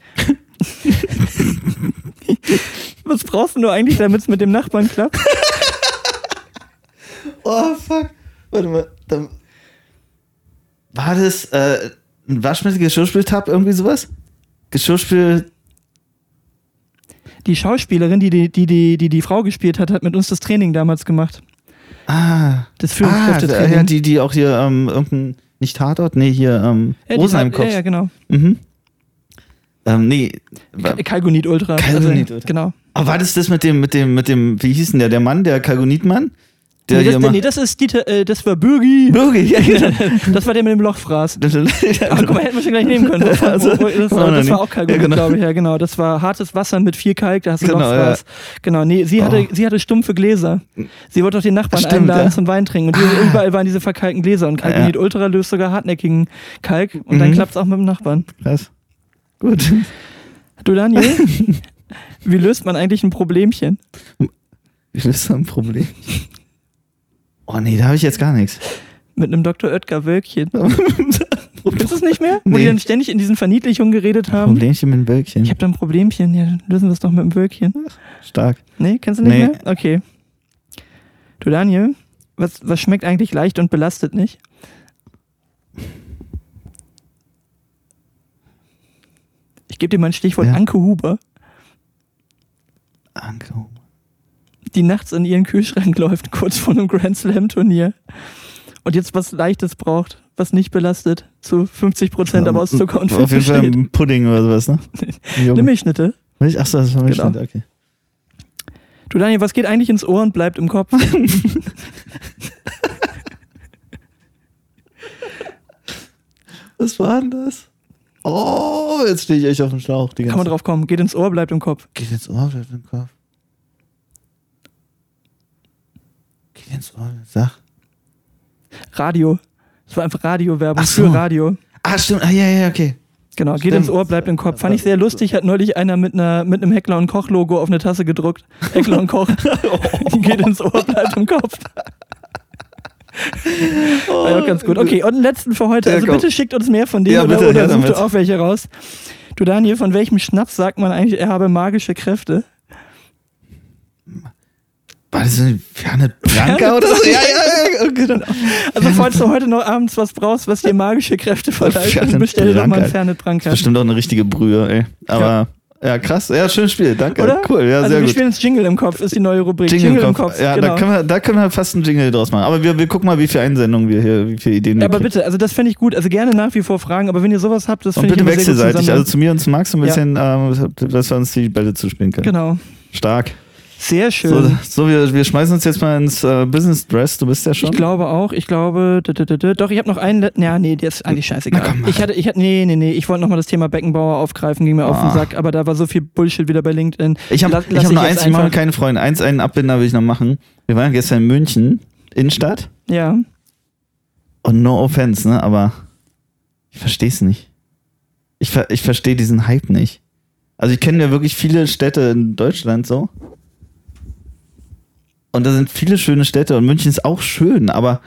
was brauchst du nur eigentlich, damit es mit dem Nachbarn klappt? Oh, fuck. Warte mal. Dann war das äh, ein Waschmittel, Geschirrspültab, irgendwie sowas? Geschirrspül. Die Schauspielerin, die die, die, die, die, die Frau gespielt hat, hat mit uns das Training damals gemacht. Ah. Das Ah, Führungskräftetraining. ja, die, die auch hier ähm, irgendein. Nicht Tatort? Nee, hier ähm, Ja, Rosenheim hat- ja, ja, genau. Mhm. Ähm, nee. Kalgonit Ultra. Kalgonit also, Ultra. Genau. oh, war das das mit dem, mit dem, mit dem, wie hieß denn der, der Mann, der Kalgonitmann? Der Nee das, nee, das ist Dieter, äh, das war Bürgi. Bürger, ja, genau. Das war der mit dem Lochfraß. Aber guck mal, hätten wir schon gleich nehmen können. Wo, Also, wo, das, war war, das war auch Kalgonit, Ja, genau. glaube ich. Ja, genau. Das war hartes Wasser mit viel Kalk, da hast du Genau, Lochfraß. Genau, nee, sie hatte, Oh. sie hatte stumpfe Gläser. Sie wollte doch den Nachbarn Stimmt, einladen ja. Ah. zum Wein trinken. Und die, überall waren diese verkalkten Gläser. Und Kalkonit Ultra löst sogar hartnäckigen Kalk. Und dann Mhm. klappt es auch mit dem Nachbarn. Krass. Gut. Du Daniel, wie löst man eigentlich ein Problemchen? Wie ist das ein Problem? Oh nee, da habe ich jetzt gar nichts. Mit einem Dr. Oetker Wölkchen. Ist es nicht mehr? Wo Nee. die dann ständig in diesen Verniedlichungen geredet haben. Problemchen mit dem Wölkchen. Ich habe da ein Problemchen. Ja, dann lösen wir es doch mit dem Wölkchen. Stark. Nee, kennst du nicht Nee. mehr? Okay. Du Daniel, was, was schmeckt eigentlich leicht und belastet nicht? Ich gebe dir mal ein Stichwort. Ja. Anke Huber, Anke. Die nachts in ihren Kühlschrank läuft, kurz vor einem Grand Slam Turnier. Und jetzt was Leichtes braucht, was nicht belastet, zu 50 Prozent, aber aus Zucker und Fett Auf jeden Fall ein Pudding oder sowas, ne? Ein Eine. Milchschnitte. Milch? Achso, das war Milchschnitte, Genau. okay. Du Daniel, was geht eigentlich ins Ohr und bleibt im Kopf? Was war denn das? Oh, jetzt stehe ich echt auf dem Schlauch. Kann man drauf kommen. Geht ins Ohr, bleibt im Kopf. Geht ins Ohr, bleibt im Kopf. Geht ins Ohr, sag. Radio. Das war einfach Radiowerbung so. für Radio. Ah, stimmt. Ah, ja, ja, okay. Genau, geht Stimmt. ins Ohr, bleibt im Kopf. Fand ich sehr lustig, hat neulich einer mit, einer, mit einem Heckler und Koch-Logo auf eine Tasse gedruckt. Heckler und Koch. geht ins Ohr, bleibt im Kopf. War ja auch ganz gut. Okay, und den letzten für heute. Also bitte schickt uns mehr von denen Ja, oder, bitte, oder her sucht auch welche raus. Du Daniel, von welchem Schnaps sagt man eigentlich, er habe magische Kräfte? War das so eine Ferne Branca oder so? Ja, ja, ja, genau. Also falls du heute noch abends was brauchst, was dir magische Kräfte verleiht, bestell doch mal Branca. ein Fernet Branca. Bestimmt auch eine richtige Brühe, ey. Aber, ja, krass. Ja, schönes Spiel. Danke. Oder? Cool, ja, also sehr wir gut. spielen jetzt Jingle im Kopf, ist die neue Rubrik. Jingle, im Kopf. Ja, genau. da, können wir, da können wir fast einen Jingle draus machen. Aber wir, wir gucken mal, wie viele Einsendungen wir hier, wie viele Ideen Ja, wir aber kriegen. bitte, also das fände ich gut. Also gerne nach wie vor fragen, aber wenn ihr sowas habt, das finde ich bitte wechselseitig. Also zu mir und zu Max ein Ja. bisschen, ähm, dass wir uns die Bälle zuspielen können. Genau. Stark. Sehr schön. So, so wir, wir schmeißen uns jetzt mal ins äh, Business Dress. Du bist ja schon. Ich glaube auch, ich glaube, doch, ich habe noch einen, ja, nee, der ist eigentlich scheißegal. Na ich hatte, ich hatte, nee, nee, nee, ich wollte nochmal das Thema Beckenbauer aufgreifen, ging mir auf den Ah. Sack, aber da war so viel Bullshit wieder bei LinkedIn. Ich habe ich hab nur jetzt eins, ich mache keine Freunde. Eins, einen Abbinder will ich noch machen. Wir waren gestern in München, Innenstadt. Ja, Und no offense, ne? Aber ich verstehe es nicht. Ich, ver ich verstehe diesen Hype nicht. Also ich kenne ja wirklich viele Städte in Deutschland so. Und da sind viele schöne Städte und München ist auch schön, aber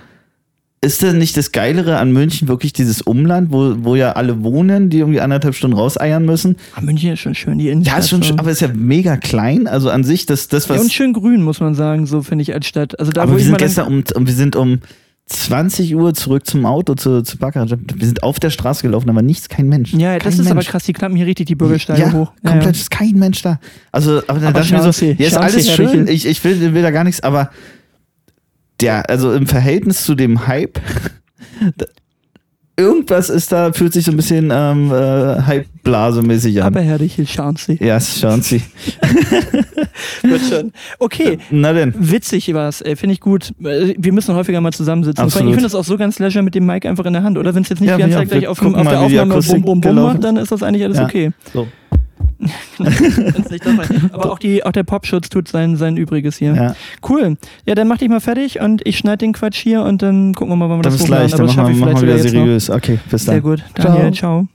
ist denn nicht das Geilere an München wirklich dieses Umland, wo, wo ja alle wohnen, die irgendwie anderthalb Stunden rauseiern müssen? aber Ah, München ist schon schön, die Ja, Innenstadt. ist schon, so. aber ist ja mega klein. Also an sich, das, das ja, was. und schön grün, muss man sagen, so finde ich als Stadt. Also da, aber wo wir sind gestern um, um, wir sind um 20 Uhr zurück zum Auto, zu, zu Baccarat. Wir sind auf der Straße gelaufen, aber nichts, kein Mensch. Ja, das kein ist aber Mensch. krass, die klappen hier richtig die Bürgersteige ja, hoch. Ja, komplett ja. ist kein Mensch da. Also, aber dann Aber dachte ich mir so, ja, ist alles schön, ich, ich will, will da gar nichts, aber der, also im Verhältnis zu dem Hype, irgendwas ist da, fühlt sich so ein bisschen ähm, äh, Hype-Blase-mäßig an. Aber Herr Richel, schauen Sie. ja, schauen Sie. Wird schon. Okay, Na denn. Witzig war's, ey, finde ich gut. Äh, Wir müssen häufiger mal zusammensitzen. Vor allem, Absolut. Ich finde das auch so ganz leger mit dem Mic einfach in der Hand, oder? Wenn es jetzt nicht Ja, die ganze ja, Zeit gleich auf, auf der Aufnahme Akustik bum bum bum gelaufen macht, dann ist das eigentlich alles Ja. okay. So. Aber auch, die, auch der Popschutz tut sein, sein Übriges hier. Ja. Cool. Ja, dann mach dich mal fertig und ich schneide den Quatsch hier und dann gucken wir mal, wann wir Dann das bis hochladen. gleich, dann das machen schaffe wir, ich machen vielleicht wir wieder seriös. Okay, bis dann. Sehr gut. Daniel, Ciao. ciao.